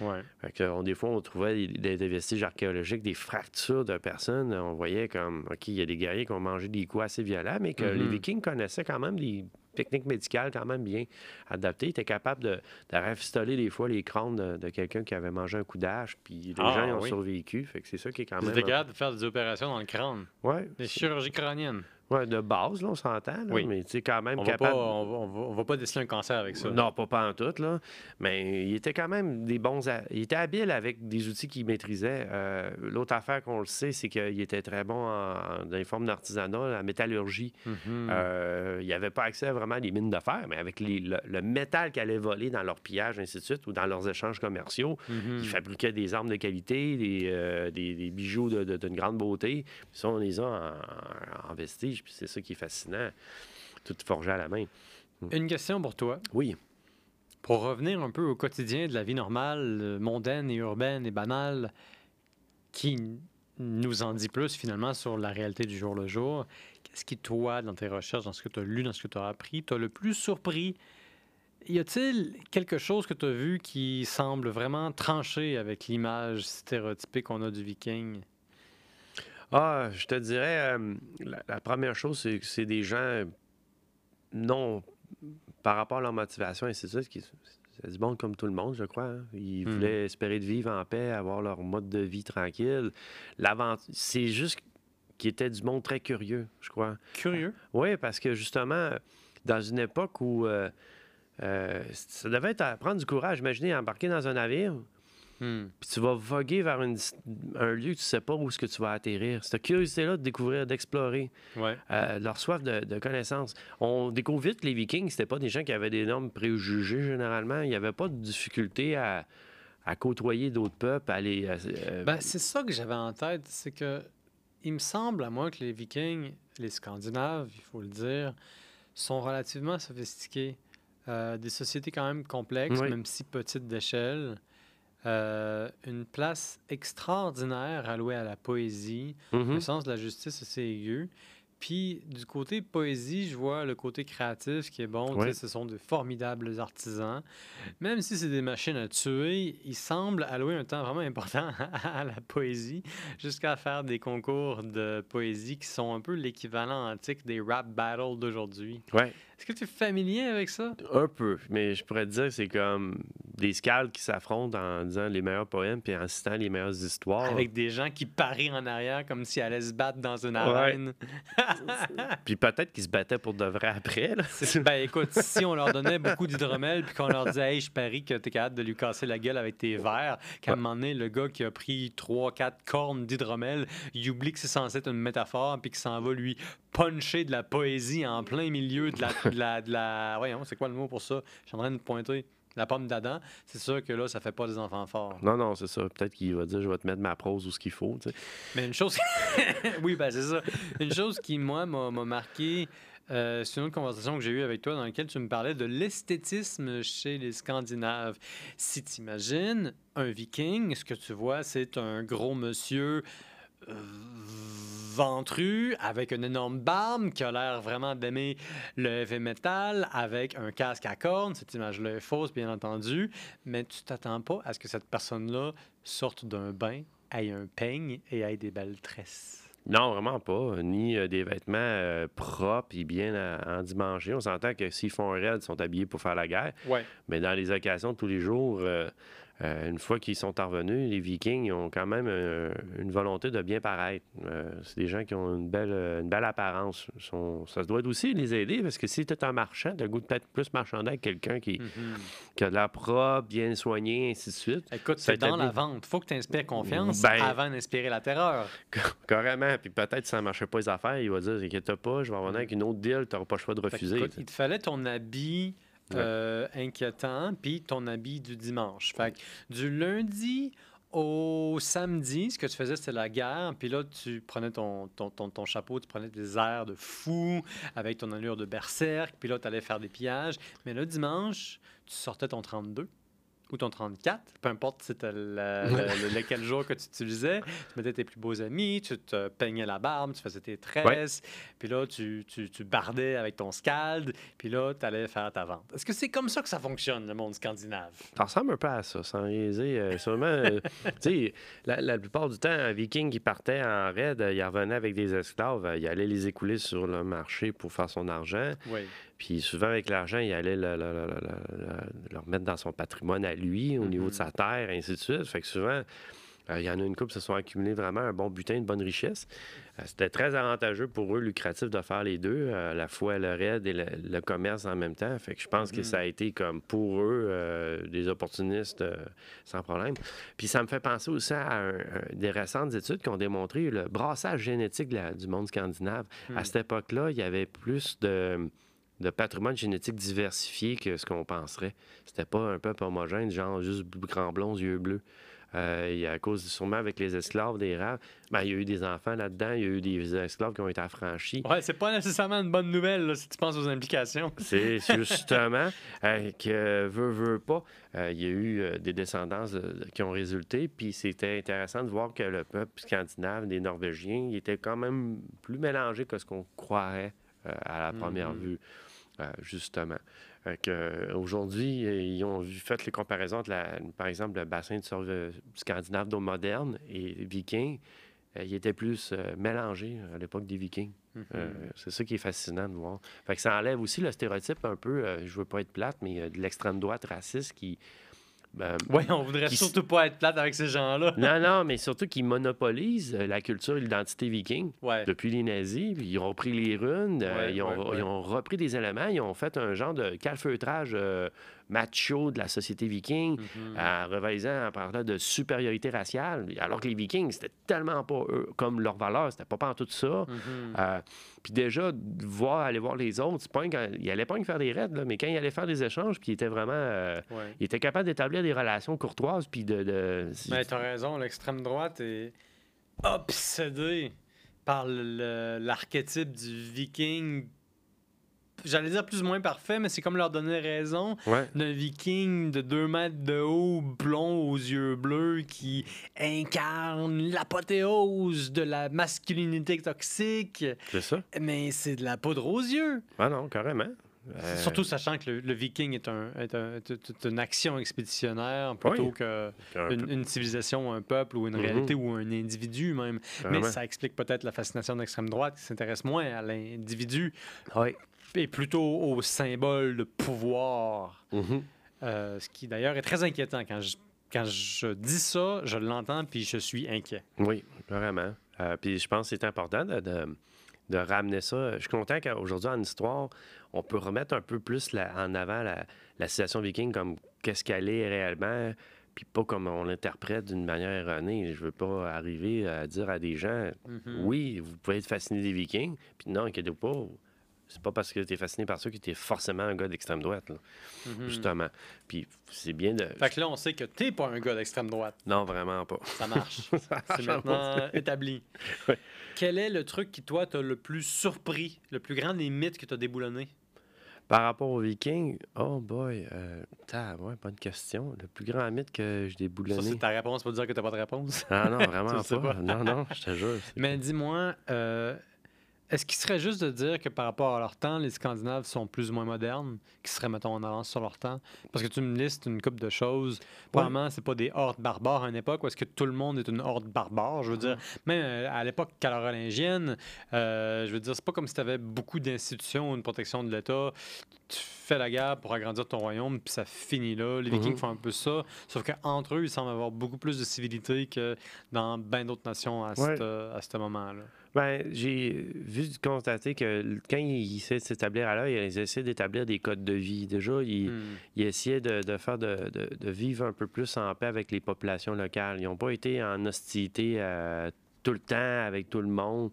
Ouais. Fait que, on- des fois, on trouvait des, vestiges archéologiques, des fractures de personnes. On voyait comme, OK, il y a des guerriers qui ont mangé des coups assez violents, mais que les Vikings connaissaient quand même des techniques médicales quand même bien adaptées. Ils étaient capables de, de rafistoler des fois les crânes de, de quelqu'un qui avait mangé un coup d'âge, puis les Ah, gens ils ont oui. survécu. Fait que c'est ça qui est quand Ils même... étaient capables de faire des opérations dans le crâne. Ouais, Des chirurgies crâniennes. Ouais, de base, là, on s'entend, Oui. mais tu sais, quand même On va, capable... pas, on, va, on va- on va pas déceler un cancer avec ça. Non, pas, pas en tout, là. Mais il était quand même des bons. a- Il était habile avec des outils qu'il maîtrisait. Euh, L'autre affaire qu'on le sait, c'est qu'il était très bon en- dans les formes d'artisanat, la métallurgie. Mhm. Euh, il n'avait pas accès à vraiment à des mines de fer, mais avec les- le, le métal qu'elle allait voler dans leur pillage, ainsi de suite, ou dans leurs échanges commerciaux, Mhm. ils fabriquaient des armes de qualité, des, euh, des- des bijoux de- de- d'une grande beauté. Puis ça, on les a en, en vestige, puis c'est ça qui est fascinant. Tout forgé à la main. Une question pour toi. Oui. Pour revenir un peu au quotidien de la vie normale, euh, mondaine et urbaine et banale, qui nous en dit plus finalement sur la réalité du jour le jour, qu'est-ce qui, toi, dans tes recherches, dans ce que tu as lu, dans ce que tu as appris, t'as le plus surpris? Y a-t-il quelque chose que tu as vu qui semble vraiment trancher avec l'image stéréotypée qu'on a du viking? Ah, je te dirais, euh, la, la première chose, c'est que c'est des gens euh, non par rapport à leur motivation et de suite, qui- c'est du monde comme tout le monde, je crois. hein. Ils Hmm. voulaient espérer de vivre en paix, avoir leur mode de vie tranquille. C'est juste qu'ils étaient du monde très curieux, je crois. Curieux? Oui, parce que justement, dans une époque où euh, euh, ça devait être à prendre du courage. Imaginez embarquer dans un navire, Hmm. puis tu vas voguer vers une- un lieu que tu sais pas où est-ce que tu vas atterrir. Cette curiosité-là de découvrir, d'explorer, Ouais. euh, leur soif de, de connaissance. On découvre vite que les Vikings, c'était pas des gens qui avaient d'énormes préjugés généralement. Il n'y avait pas de difficulté à, à côtoyer d'autres peuples, à les... à- euh, Ben, c'est ça que j'avais en tête, c'est que il me semble à moi que les Vikings, les Scandinaves, il faut le dire, sont relativement sophistiqués. Euh, des sociétés quand même complexes, Oui. même si petites d'échelle. Euh, une place extraordinaire allouée à la poésie, mhm. le sens de la justice assez aigu. Puis du côté poésie, je vois le côté créatif qui est bon. Sais, Ce sont de formidables artisans. Même si c'est des machines à tuer, ils semblent allouer un temps vraiment important à la poésie, jusqu'à faire des concours de poésie qui sont un peu l'équivalent antique des rap battles d'aujourd'hui. Ouais, Est-ce que tu es familier avec ça? un peu. Mais je pourrais te dire que c'est comme des scales qui s'affrontent en disant les meilleurs poèmes puis en citant les meilleures histoires. Avec des gens qui parient en arrière comme s'ils allaient se battre dans une Ouais. arène. Puis peut-être qu'ils se battaient pour de vrai après. Là. Ben écoute, si on leur donnait beaucoup d'hydromel puis qu'on leur disait Hey, je parie que t'es capable de lui casser la gueule avec tes verres, qu'à un moment donné, le gars qui a pris 3-4 cornes d'hydromel, il oublie que c'est censé être une métaphore puis qu'il s'en va lui puncher de la poésie en plein milieu de la. De la, de la... Voyons, c'est quoi le mot pour ça? Je suis en train de pointer. La pomme d'Adam, c'est sûr que là, ça fait pas des enfants forts. Non, non, c'est ça. Peut-être qu'il va dire je vais te mettre ma prose ou ce qu'il faut. tu sais. Mais une chose. oui, ben c'est ça. Une chose qui, moi, m'a m'a marqué. euh, c'est une autre conversation que j'ai eue avec toi dans laquelle tu me parlais de l'esthétisme chez les Scandinaves. Si tu imagines un viking, ce que tu vois, c'est un gros monsieur ventru avec une énorme barbe qui a l'air vraiment d'aimer le heavy metal avec un casque à cornes. Cette image-là est fausse, bien entendu, mais tu t'attends pas à ce que cette personne-là sorte d'un bain, ait un peigne et ait des belles tresses. Non, vraiment pas. Ni euh, des vêtements euh, propres et bien euh, endimanchés. On s'entend que s'ils font un raid, ils sont habillés pour faire la guerre. Ouais. Mais dans les occasions de tous les jours, euh, une fois qu'ils sont revenus, les Vikings ils ont quand même euh, une volonté de bien paraître. Euh, c'est des gens qui ont une belle, une belle apparence. Sont- ça doit aussi les aider parce que si tu es un marchand, tu as le goût de peut-être plus marchander avec quelqu'un qui, Mhm. qui a de l'air propre, bien soigné, ainsi de suite. Écoute, c'est dans la vente. faut que tu inspires confiance Ben- avant d'inspirer la terreur. Carrément. Puis peut-être si ça ne marchait pas les affaires, il va dire Inquiète pas, je vais revenir Mm. avec une autre deal, tu n'auras pas le choix de que, refuser. écoute, il te fallait ton habit. Euh, inquiétant, puis ton habit du dimanche. Du lundi au samedi, ce que tu faisais, c'était la guerre. Puis là, tu prenais ton, ton, ton, ton chapeau, tu prenais des airs de fou avec ton allure de berserk. Puis là, tu allais faire des pillages. Mais le dimanche, tu sortais ton 32 ou ton 34, peu importe c'était le, le- le- lequel jour que tu utilisais. Tu mettais tes plus beaux amis, tu te peignais la barbe, tu faisais tes tresses. Puis là, tu, tu, tu bardais avec ton scald. Puis là, tu allais faire ta vente. Est-ce que c'est comme ça que ça fonctionne, le monde scandinave? Ça ressemble un peu à ça, sans réaliser. euh, sûrement, euh, tu sais, la, la plupart du temps, un viking qui partait en raid, euh, il revenait avec des esclaves, euh, il allait les écouler sur le marché pour faire son argent. Oui. Puis souvent, avec l'argent, il allait le, le- le- le- le- le remettre dans son patrimoine à lui, au niveau de sa terre, et ainsi de suite. Fait que souvent, euh, il y en a une couple qui se sont accumulés vraiment un bon butin, une bonne richesse. Euh, C'était très avantageux pour eux, lucratif de faire les deux, euh, la fois le raid et le, le commerce en même temps. Fait que je pense que ça a été comme pour eux des opportunistes sans problème. Puis ça me fait penser aussi à un- un- des récentes études qui ont démontré le brassage génétique la- du monde scandinave. À Mhm. cette époque-là, il y avait plus de, de patrimoine génétique diversifié que ce qu'on penserait. C'était pas un peuple homogène, genre juste grand blond, yeux bleus. Euh, il y a à cause sûrement avec les esclaves des raves, ben, il y a eu des enfants là-dedans, il y a eu des esclaves qui ont été affranchis. Ouais, c'est pas nécessairement une bonne nouvelle là, si tu penses aux implications. C'est justement euh, que, veut, veut pas, euh, il y a eu euh, des descendances qui ont résulté, puis c'était intéressant de voir que le peuple scandinave, des Norvégiens, il était quand même plus mélangé que ce qu'on croirait à la première Mhm. vue, justement. Fait que, euh, Aujourd'hui, euh, ils ont fait les comparaisons entre, la- par exemple, le bassin de survie euh, scandinave d'eau moderne et viking. Euh, il était plus euh, mélangé à l'époque des vikings. Mhm. Euh, c'est ça qui est fascinant de voir. Fait que ça enlève aussi le stéréotype un peu, euh, je veux pas être plate, mais euh, de l'extrême droite raciste qui. Ben, Ouais, on voudrait surtout pas être plate avec ces gens-là. non, non, mais surtout qui monopolise euh, la culture et l'identité viking Ouais. depuis les nazis. Puis ils ont pris les runes, euh, ils, ont, ouais, ouais. ils ont repris des éléments, ils ont fait un genre de calfeutrage euh, macho de la société viking. Mhm. en rivalisant en parlant de supériorité raciale, alors que les Vikings, c'était tellement pas eux, comme leur valeur, c'était pas pas tout ça. Mhm. Euh, puis déjà, voir, aller voir les autres, c'est pas quand, il allait pas faire des raids, là, mais quand il allait faire des échanges, puis il était vraiment... euh, Ouais. il était capable d'établir des relations courtoises, puis de... de- Mais t'as raison, l'extrême droite est obsédée par le- l'archétype du viking j'allais dire plus ou moins parfait, mais c'est comme leur donner raison Ouais. d'un viking de 2 mètres de haut, blond aux yeux bleus, qui incarne l'apothéose de la masculinité toxique. C'est ça. Mais c'est de la poudre aux yeux. Ah non, carrément. Euh, Surtout sachant que le, le viking est, un, est, un- est- est une action expéditionnaire plutôt Oui. qu'une une civilisation, un peuple ou une Mhm. réalité ou un individu même. Mais ça explique peut-être la fascination de l'extrême droite qui s'intéresse moins à l'individu Ouais. Et plutôt au symbole de pouvoir. Mhm. Euh, ce qui d'ailleurs est très inquiétant. Quand je, quand je dis ça, je l'entends puis je suis inquiet. Oui, vraiment. Euh, puis je pense que c'est important de, de- de ramener ça. Je suis content qu'aujourd'hui, en histoire, on peut remettre un peu plus la- en avant la, la situation viking comme qu'est-ce qu'elle est réellement, puis pas comme on l'interprète d'une manière erronée. Je veux pas arriver à dire à des gens, Mhm. oui, vous pouvez être fasciné des vikings, puis non, inquiétez-vous pas. C'est pas parce que tu es fasciné par ça que tu es forcément un gars d'extrême droite, là, Mhm. justement. Puis c'est bien de. Fait que là, on sait que t'es pas un gars d'extrême droite. Non, vraiment pas. Ça marche. Ça C'est maintenant établi. Quel est le truc qui, toi, t'a le plus surpris, le plus grand des mythes que t'as déboulonné? Par rapport aux Vikings, oh boy, euh, t'as, ouais, bonne question. Le plus grand mythe que j'ai Ça, déboulonné. c'est ta réponse pour dire que t'as pas de réponse. Ah non, vraiment pas. pas. Non, non, je te jure. Mais dis-moi, euh, est-ce qu'il serait juste de dire que par rapport à leur temps, les Scandinaves sont plus ou moins modernes, qui seraient, mettons, en avance sur leur temps? Parce que tu me listes une couple de choses. Probablement, c'est pas des hordes barbares à une époque où est-ce que tout le monde est une horde barbare? Je veux dire, même euh, à l'époque carolingienne, euh, je veux dire, c'est pas comme si tu avais beaucoup d'institutions ou une protection de l'État. Tu fais la guerre pour agrandir ton royaume, puis ça finit là. Les Vikings Mhm. font un peu ça. Sauf qu'entre eux, il semble avoir beaucoup plus de civilité que dans bien d'autres nations à, Ouais. à ce moment-là. Ben, j'ai vu constater que quand ils essaient de s'établir à l'heure, ils essaient d'établir des codes de vie. Déjà, ils, Hmm. essayaient de, de faire de, de- de vivre un peu plus en paix avec les populations locales. Ils n'ont pas été en hostilité euh, tout le temps avec tout le monde.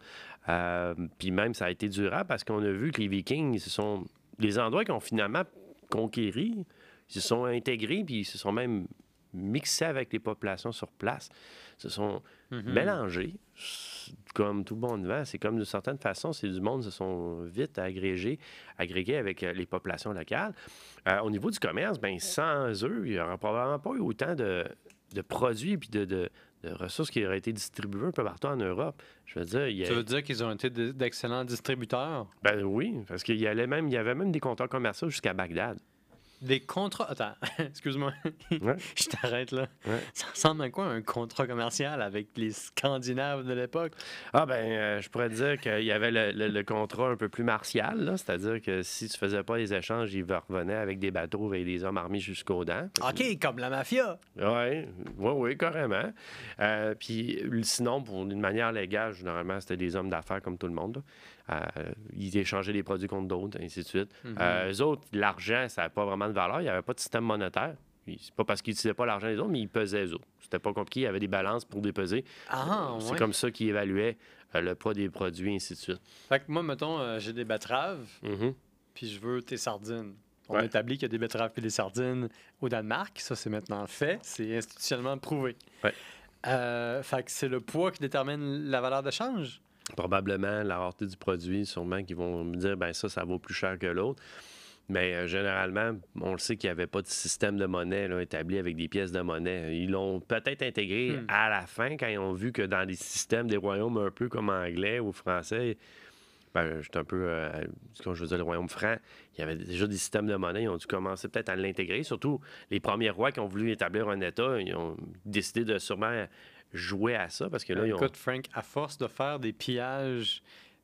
Euh, Puis même, ça a été durable parce qu'on a vu que les Vikings, ce sont les endroits qu'ils ont finalement conquéris, ils se sont intégrés puis ils se sont même mixés avec les populations sur place. Se sont Mhm. mélangés, comme tout bon vent. C'est comme d'une certaine façon, c'est du monde se sont vite agrégés, agrégés avec euh, les populations locales. Euh, au niveau du commerce, ben sans eux, il n'y aurait probablement pas eu autant de, de produits puis de, de- de ressources qui auraient été distribuées un peu partout en Europe. Je veux dire, il y a- Tu veux dire qu'ils ont été de- d'excellents distributeurs? ben oui, parce qu'il y allait même, il y avait même des compteurs commerciaux jusqu'à Bagdad. Des contrats. Attends, excuse-moi. Ouais. Je t'arrête là. Ouais. Ça ressemble à quoi un contrat commercial avec les Scandinaves de l'époque? Ah ben, euh, je pourrais te dire qu'il y avait le, le- le contrat un peu plus martial, c'est-à-dire que si tu faisais pas les échanges, ils revenaient avec des bateaux et des hommes armés jusqu'aux dents. OK, comme la mafia. Oui, oui, oui, carrément. Euh, puis sinon, pour une manière légale, généralement, c'était des hommes d'affaires comme tout le monde. là. Euh, ils échangeaient des produits contre d'autres, ainsi de suite. Euh, eux autres, l'argent, ça n'avait pas vraiment de valeur. Il n'y avait pas de système monétaire. C'est pas parce qu'ils n'utilisaient pas l'argent des autres, mais ils pesaient eux autres. C'était pas compliqué. Il y avait des balances pour dépeser. Ah, C'est ouais. comme ça qu'ils évaluaient euh, le poids des produits, ainsi de suite. Fait que moi, mettons, euh, j'ai des betteraves, Mhm. puis je veux tes sardines. On Ouais. a établi qu'il y a des betteraves et des sardines au Danemark. Ça, c'est maintenant fait. C'est institutionnellement prouvé. Ouais. Euh, fait que c'est le poids qui détermine la valeur d'échange. Probablement la rareté du produit, sûrement qu'ils vont me dire ben ça, ça vaut plus cher que l'autre. Mais euh, généralement, on le sait qu'il n'y avait pas de système de monnaie là, établi avec des pièces de monnaie. Ils l'ont peut-être intégré Hmm. à la fin quand ils ont vu que dans des systèmes des royaumes un peu comme anglais ou français, ben, j'étais un peu, euh, comme je veux dire, le royaume franc, il y avait déjà des systèmes de monnaie. Ils ont dû commencer peut-être à l'intégrer. Surtout les premiers rois qui ont voulu établir un État, ils ont décidé de sûrement jouer à ça parce que là, ils ont... Écoute, Frank, à force de faire des pillages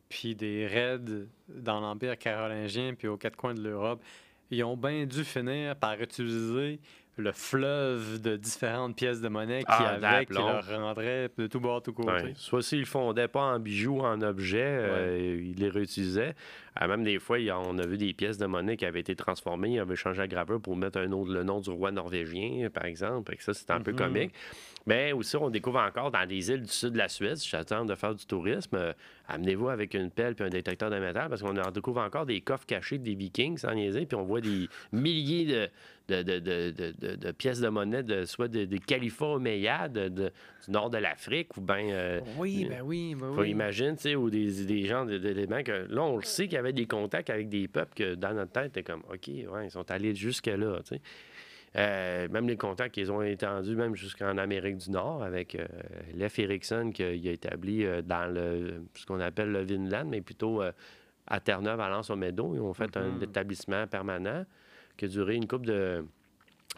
puis des raids dans l'Empire carolingien puis aux quatre coins de l'Europe, ils ont bien dû finir par utiliser le fleuve de différentes pièces de monnaie qui Ah, avaient, qui leur rendraient de tout bord, tout côté. Ouais. Soit s'ils fondaient pas en bijoux, en objets, euh, ils les réutilisaient. Ah, même des fois, on a vu des pièces de monnaie qui avaient été transformées, ils avaient changé la gravure pour mettre un autre, le nom du roi norvégien, par exemple. Que ça, c'était un peu Mhm. comique. Mais aussi, on découvre encore dans des îles du sud de la Suisse, j'attends de faire du tourisme, euh, amenez-vous avec une pelle puis un détecteur de métal parce qu'on en découvre encore des coffres cachés des Vikings, sans niaiser, puis on voit des milliers de, de, de- de- de- de- de pièces de monnaie, de, soit des de califats omeyyades de- de- du nord de l'Afrique ou bien... Oui, ben oui, ben Faut oui. imaginer, tu sais, ou des, des gens, des, que là, on le sait qu'il y avait avait des contacts avec des peuples que dans notre tête, t'es comme, OK, ouais, ils sont allés jusque-là. Euh, même les contacts qu'ils ont étendus même jusqu'en Amérique du Nord avec euh, Leif Erikson qui a, établi euh, dans le, ce qu'on appelle le Vinland, mais plutôt euh, à Terre-Neuve, à Lens au. Ils ont fait un Mhm. établissement permanent qui a duré une couple de,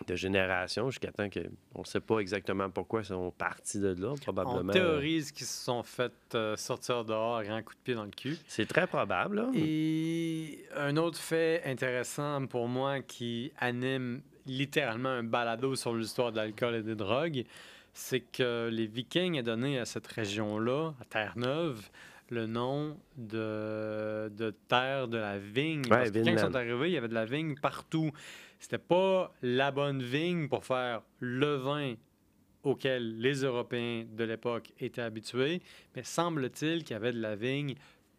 de générations jusqu'à temps que on ne sait pas exactement pourquoi ils sont partis de là, On probablement. théorise qu'ils se sont fait euh, sortir dehors, un coup de pied dans le cul. C'est très probable. là. Et un autre fait intéressant pour moi qui anime littéralement un balado sur l'histoire de l'alcool et des drogues, c'est que les Vikings ont donné à cette région-là, à Terre-Neuve, le nom de, de terre de la vigne. Parce que quand ils sont arrivés, il y avait de la vigne partout. C'était pas la bonne vigne pour faire le vin auquel les Européens de l'époque étaient habitués, mais semble-t-il qu'il y avait de la vigne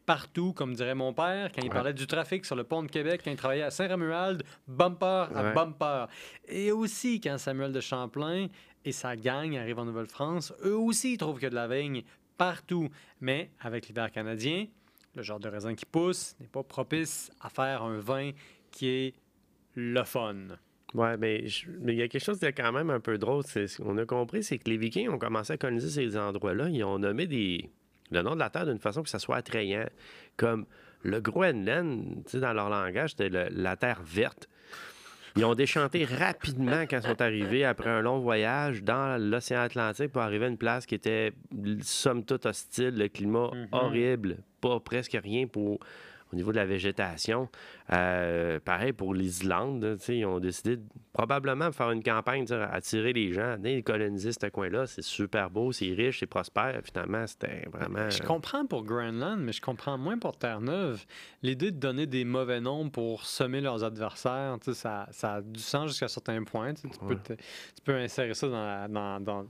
partout, comme dirait mon père, quand il Ouais. parlait du trafic sur le pont de Québec, quand il travaillait à Saint-Romuald, bumper à Ouais. bumper. Et aussi, quand Samuel de Champlain et sa gang arrivent en Nouvelle-France, eux aussi ils trouvent qu'il y a de la vigne partout. Mais avec l'hiver canadien, le genre de raisin qui pousse n'est pas propice à faire un vin qui est le fun. Ouais, mais il y a quelque chose de quand même un peu drôle. C'est, ce qu'on a compris, c'est que les Vikings ont commencé à coloniser ces endroits-là. Ils ont nommé des, le nom de la terre d'une façon que ça soit attrayant. Comme le Groenland, dans leur langage, c'était le- la terre verte. Ils ont déchanté rapidement quand ils sont arrivés après un long voyage dans l'océan Atlantique pour arriver à une place qui était somme toute hostile, le climat Mhm. horrible, pas presque rien pour au niveau de la végétation. Euh, pareil pour sais, ils ont décidé de- probablement de faire une campagne, attirer les gens, coloniser ce coin-là. C'est super beau, c'est riche, c'est prospère. Finalement, c'était vraiment. Je comprends pour Greenland, mais je comprends moins pour Terre-Neuve. L'idée de donner des mauvais noms pour semer leurs adversaires, ça, ça a du sens jusqu'à certains points. Tu, tu peux, Ouais. te- tu peux insérer ça dans, la- dans, dans,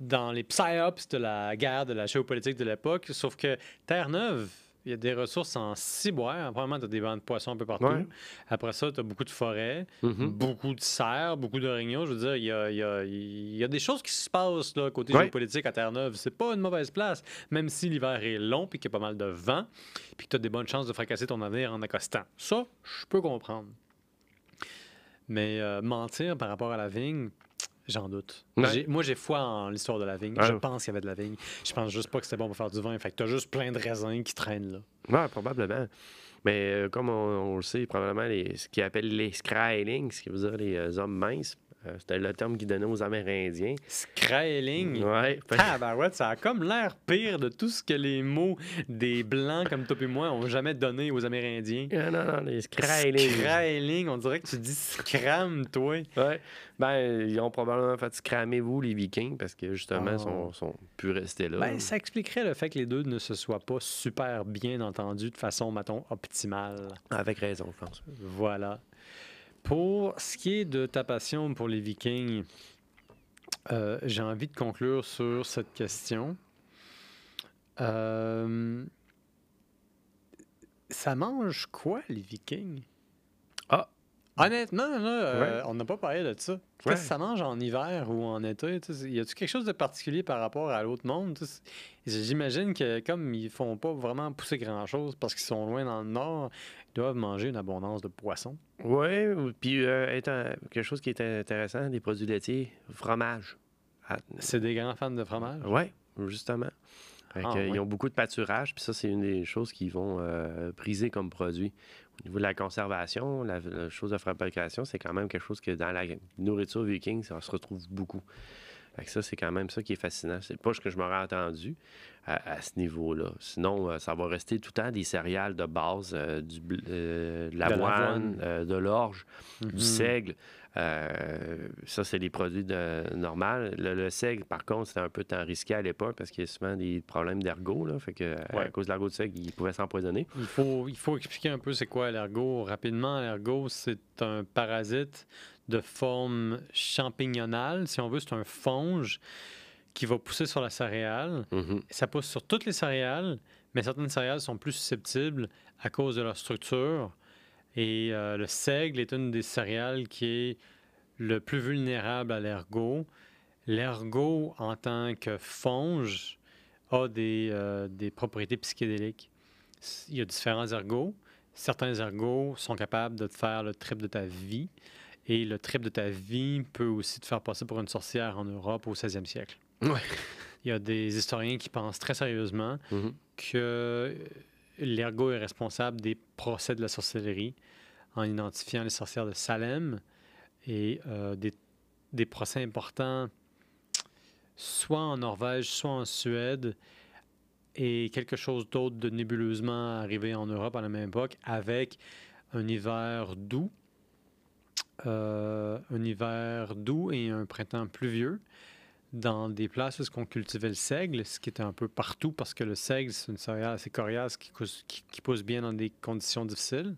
dans les psyops de la guerre, de la géopolitique de l'époque. Sauf que Terre-Neuve, il y a des ressources en ciboire. Premièrement, tu as des bancs de poissons un peu partout. Ouais. Après ça, tu as beaucoup de forêts, Mhm. beaucoup de cerfs, beaucoup d'orignaux. Je veux dire, il y a, il y a- il y a des choses qui se passent là, côté Ouais. géopolitique à Terre-Neuve. C'est pas une mauvaise place, même si l'hiver est long puis qu'il y a pas mal de vent, puis que tu as des bonnes chances de fracasser ton avenir en accostant. Ça, je peux comprendre. Mais euh, mentir par rapport à la vigne, j'en doute. Ouais. Moi, j'ai foi en l'histoire de la vigne. Ouais. Je pense qu'il y avait de la vigne. Je pense juste pas que c'était bon pour faire du vin. Fait que tu as juste plein de raisins qui traînent là. Ouais, probablement. Mais euh, comme on, on le sait, probablement les, ce qu'ils appellent les Skrylings, ce qui veut dire les euh, hommes minces, euh, c'était le terme qu'ils donnaient aux Amérindiens. Skrailing. Ouais. Ah, ben ouais, ça a comme l'air pire de tout ce que les mots des Blancs comme toi et moi ont jamais donné aux Amérindiens. Ah, non, non, les Skrylings. Skrailing, on dirait que tu dis scram, toi. Ouais. Ben, ils ont probablement fait scramer vous, les Vikings, parce que justement, Ah. ils sont, sont plus restés là. Ben, ça expliquerait le fait que les deux ne se soient pas super bien entendus de façon, mettons, optimale. Avec raison, je pense. Voilà. Pour ce qui est de ta passion pour les Vikings, euh, j'ai envie de conclure sur cette question. Euh, ça mange quoi, les Vikings? Ah! Honnêtement, là, euh, Ouais. on n'a pas parlé de ça. Qu'est-ce Ouais. que ça mange en hiver ou en été? Y a-t-il quelque chose de particulier par rapport à l'autre monde? J'imagine que comme ils font pas vraiment pousser grand-chose parce qu'ils sont loin dans le nord, doivent manger une abondance de poissons. Oui, puis euh, un- quelque chose qui est intéressant, des produits laitiers, fromage. Ah, C'est des grands fans de fromage? Oui, justement. Ah. Ils ont beaucoup de pâturage, puis ça, c'est une des choses qu'ils vont euh, priser comme produit. Au niveau de la conservation, la, la chose de fabrication, c'est quand même quelque chose que dans la nourriture viking, ça se retrouve beaucoup. Fait que ça, c'est quand même ça qui est fascinant. C'est pas ce que je m'aurais attendu à, à ce niveau-là. Sinon, euh, ça va rester tout le temps des céréales de base, euh, du, euh, de l'avoine, l'avoine. euh, de l'orge, du seigle. Euh, ça, c'est des produits de, normal. Le, le seigle, par contre, c'était un peu temps risqué à l'époque parce qu'il y a souvent des problèmes d'ergot. Fait que, à Ouais. cause de l'ergot de seigle, il pouvait s'empoisonner. Il faut, il faut expliquer un peu c'est quoi l'ergot. Rapidement, l'ergot, c'est un parasite de forme champignonale. Si on veut, c'est un fonge qui va pousser sur la céréale. Mhm. Ça pousse sur toutes les céréales, mais certaines céréales sont plus susceptibles à cause de leur structure. Et euh, le seigle est une des céréales qui est le plus vulnérable à l'ergot. L'ergot, en tant que fonge, a des, euh, des propriétés psychédéliques. il y a différents ergots. Certains ergots sont capables de te faire le trip de ta vie. Et le trip de ta vie peut aussi te faire passer pour une sorcière en Europe au 16e siècle. Ouais. Il y a des historiens qui pensent très sérieusement Mhm. que l'ergot est responsable des procès de la sorcellerie en identifiant les sorcières de Salem et euh, des, procès importants soit en Norvège, soit en Suède et quelque chose d'autre de nébuleusement arrivé en Europe à la même époque avec un hiver doux, euh, un hiver doux et un printemps pluvieux dans des places où on cultivait le seigle, ce qui était un peu partout parce que le seigle, c'est une céréale assez coriace qui, qui- qui pousse bien dans des conditions difficiles,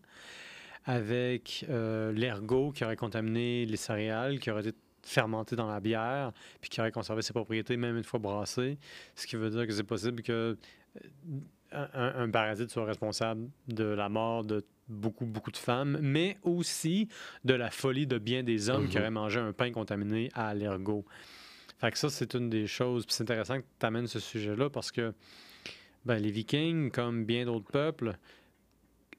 avec euh, l'ergot qui aurait contaminé les céréales, qui aurait été fermenté dans la bière, puis qui aurait conservé ses propriétés même une fois brassé, ce qui veut dire que c'est possible que euh, un, un- un parasite soit responsable de la mort de beaucoup, beaucoup de femmes, mais aussi de la folie de bien des hommes qui Mhm. auraient mangé un pain contaminé à l'ergot. Fait que ça, c'est une des choses. Puis c'est intéressant que tu amènes ce sujet-là parce que ben, les Vikings, comme bien d'autres peuples,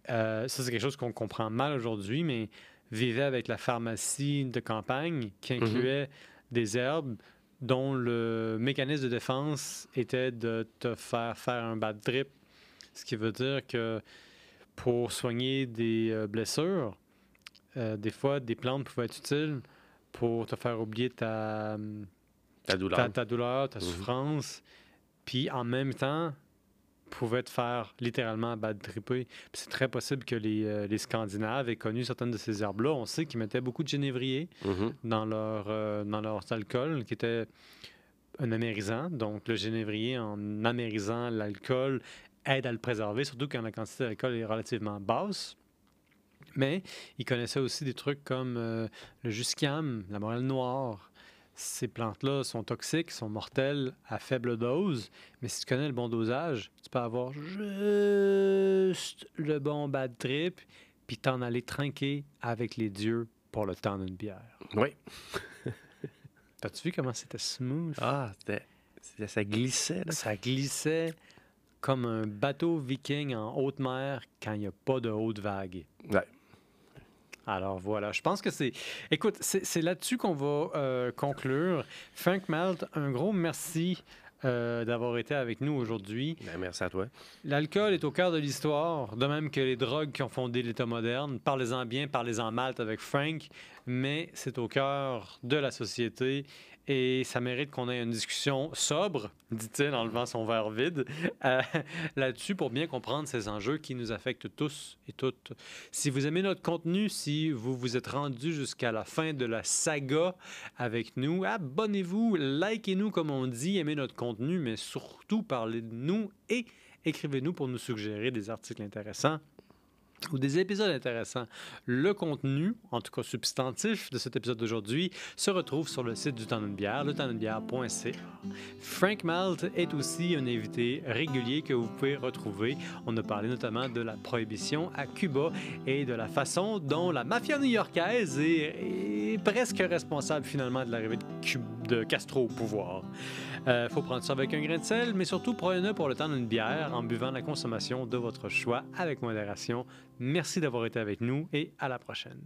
euh, ça, c'est quelque chose qu'on comprend mal aujourd'hui, mais vivaient avec la pharmacie de campagne qui incluait des herbes dont le mécanisme de défense était de te faire faire un bad trip. Ce qui veut dire que pour soigner des euh, blessures, euh, des fois, des plantes pouvaient être utiles pour te faire oublier ta, Ta douleur. ta, ta douleur, ta Mhm. souffrance, puis en même temps, pouvait te faire littéralement bad tripper. Puis c'est très possible que les, euh, les Scandinaves aient connu certaines de ces herbes-là. On sait qu'ils mettaient beaucoup de génévrier Mhm. dans leur, euh, dans leur alcool, qui était un amérisant. Donc, le génévrier, en amérisant l'alcool, aide à le préserver, surtout quand la quantité d'alcool est relativement basse. Mais ils connaissaient aussi des trucs comme euh, le jusquiam, la morelle noire. Ces plantes-là sont toxiques, sont mortelles à faible dose, mais si tu connais le bon dosage, tu peux avoir juste le bon bad trip, puis t'en aller trinquer avec les dieux pour le temps d'une bière. Oui. T'as-tu vu comment c'était smooth? Ah, c'était- ça glissait. Là. Ça glissait comme un bateau viking en haute mer quand il n'y a pas de haute vague. Ouais. Alors voilà, je pense que c'est... Écoute, c'est là-dessus qu'on va euh, conclure. Frank Malt, un gros merci euh, d'avoir été avec nous aujourd'hui. Ben, merci à toi. L'alcool est au cœur de l'histoire, de même que les drogues qui ont fondé l'État moderne. Parlez-en bien, parlez-en Malte avec Frank, mais c'est au cœur de la société et ça mérite qu'on ait une discussion sobre, dit-il en levant son verre vide, euh, là-dessus pour bien comprendre ces enjeux qui nous affectent tous et toutes. Si vous aimez notre contenu, si vous vous êtes rendu jusqu'à la fin de la saga avec nous, abonnez-vous, likez-nous comme on dit, aimez notre contenu, mais surtout parlez de nous et écrivez-nous pour nous suggérer des articles intéressants ou des épisodes intéressants. Le contenu, en tout cas substantif de cet épisode d'aujourd'hui, se retrouve sur le site du temps d'une bière, le temps d'une bière.ca. Frank Malt est aussi un invité régulier que vous pouvez retrouver. On a parlé notamment de la prohibition à Cuba et de la façon dont la mafia new-yorkaise est, presque responsable finalement de l'arrivée de, Castro au pouvoir. Il faut prendre ça avec un grain de sel, mais surtout prenez-le pour le temps d'une bière en buvant la consommation de votre choix avec modération. Merci d'avoir été avec nous et à la prochaine.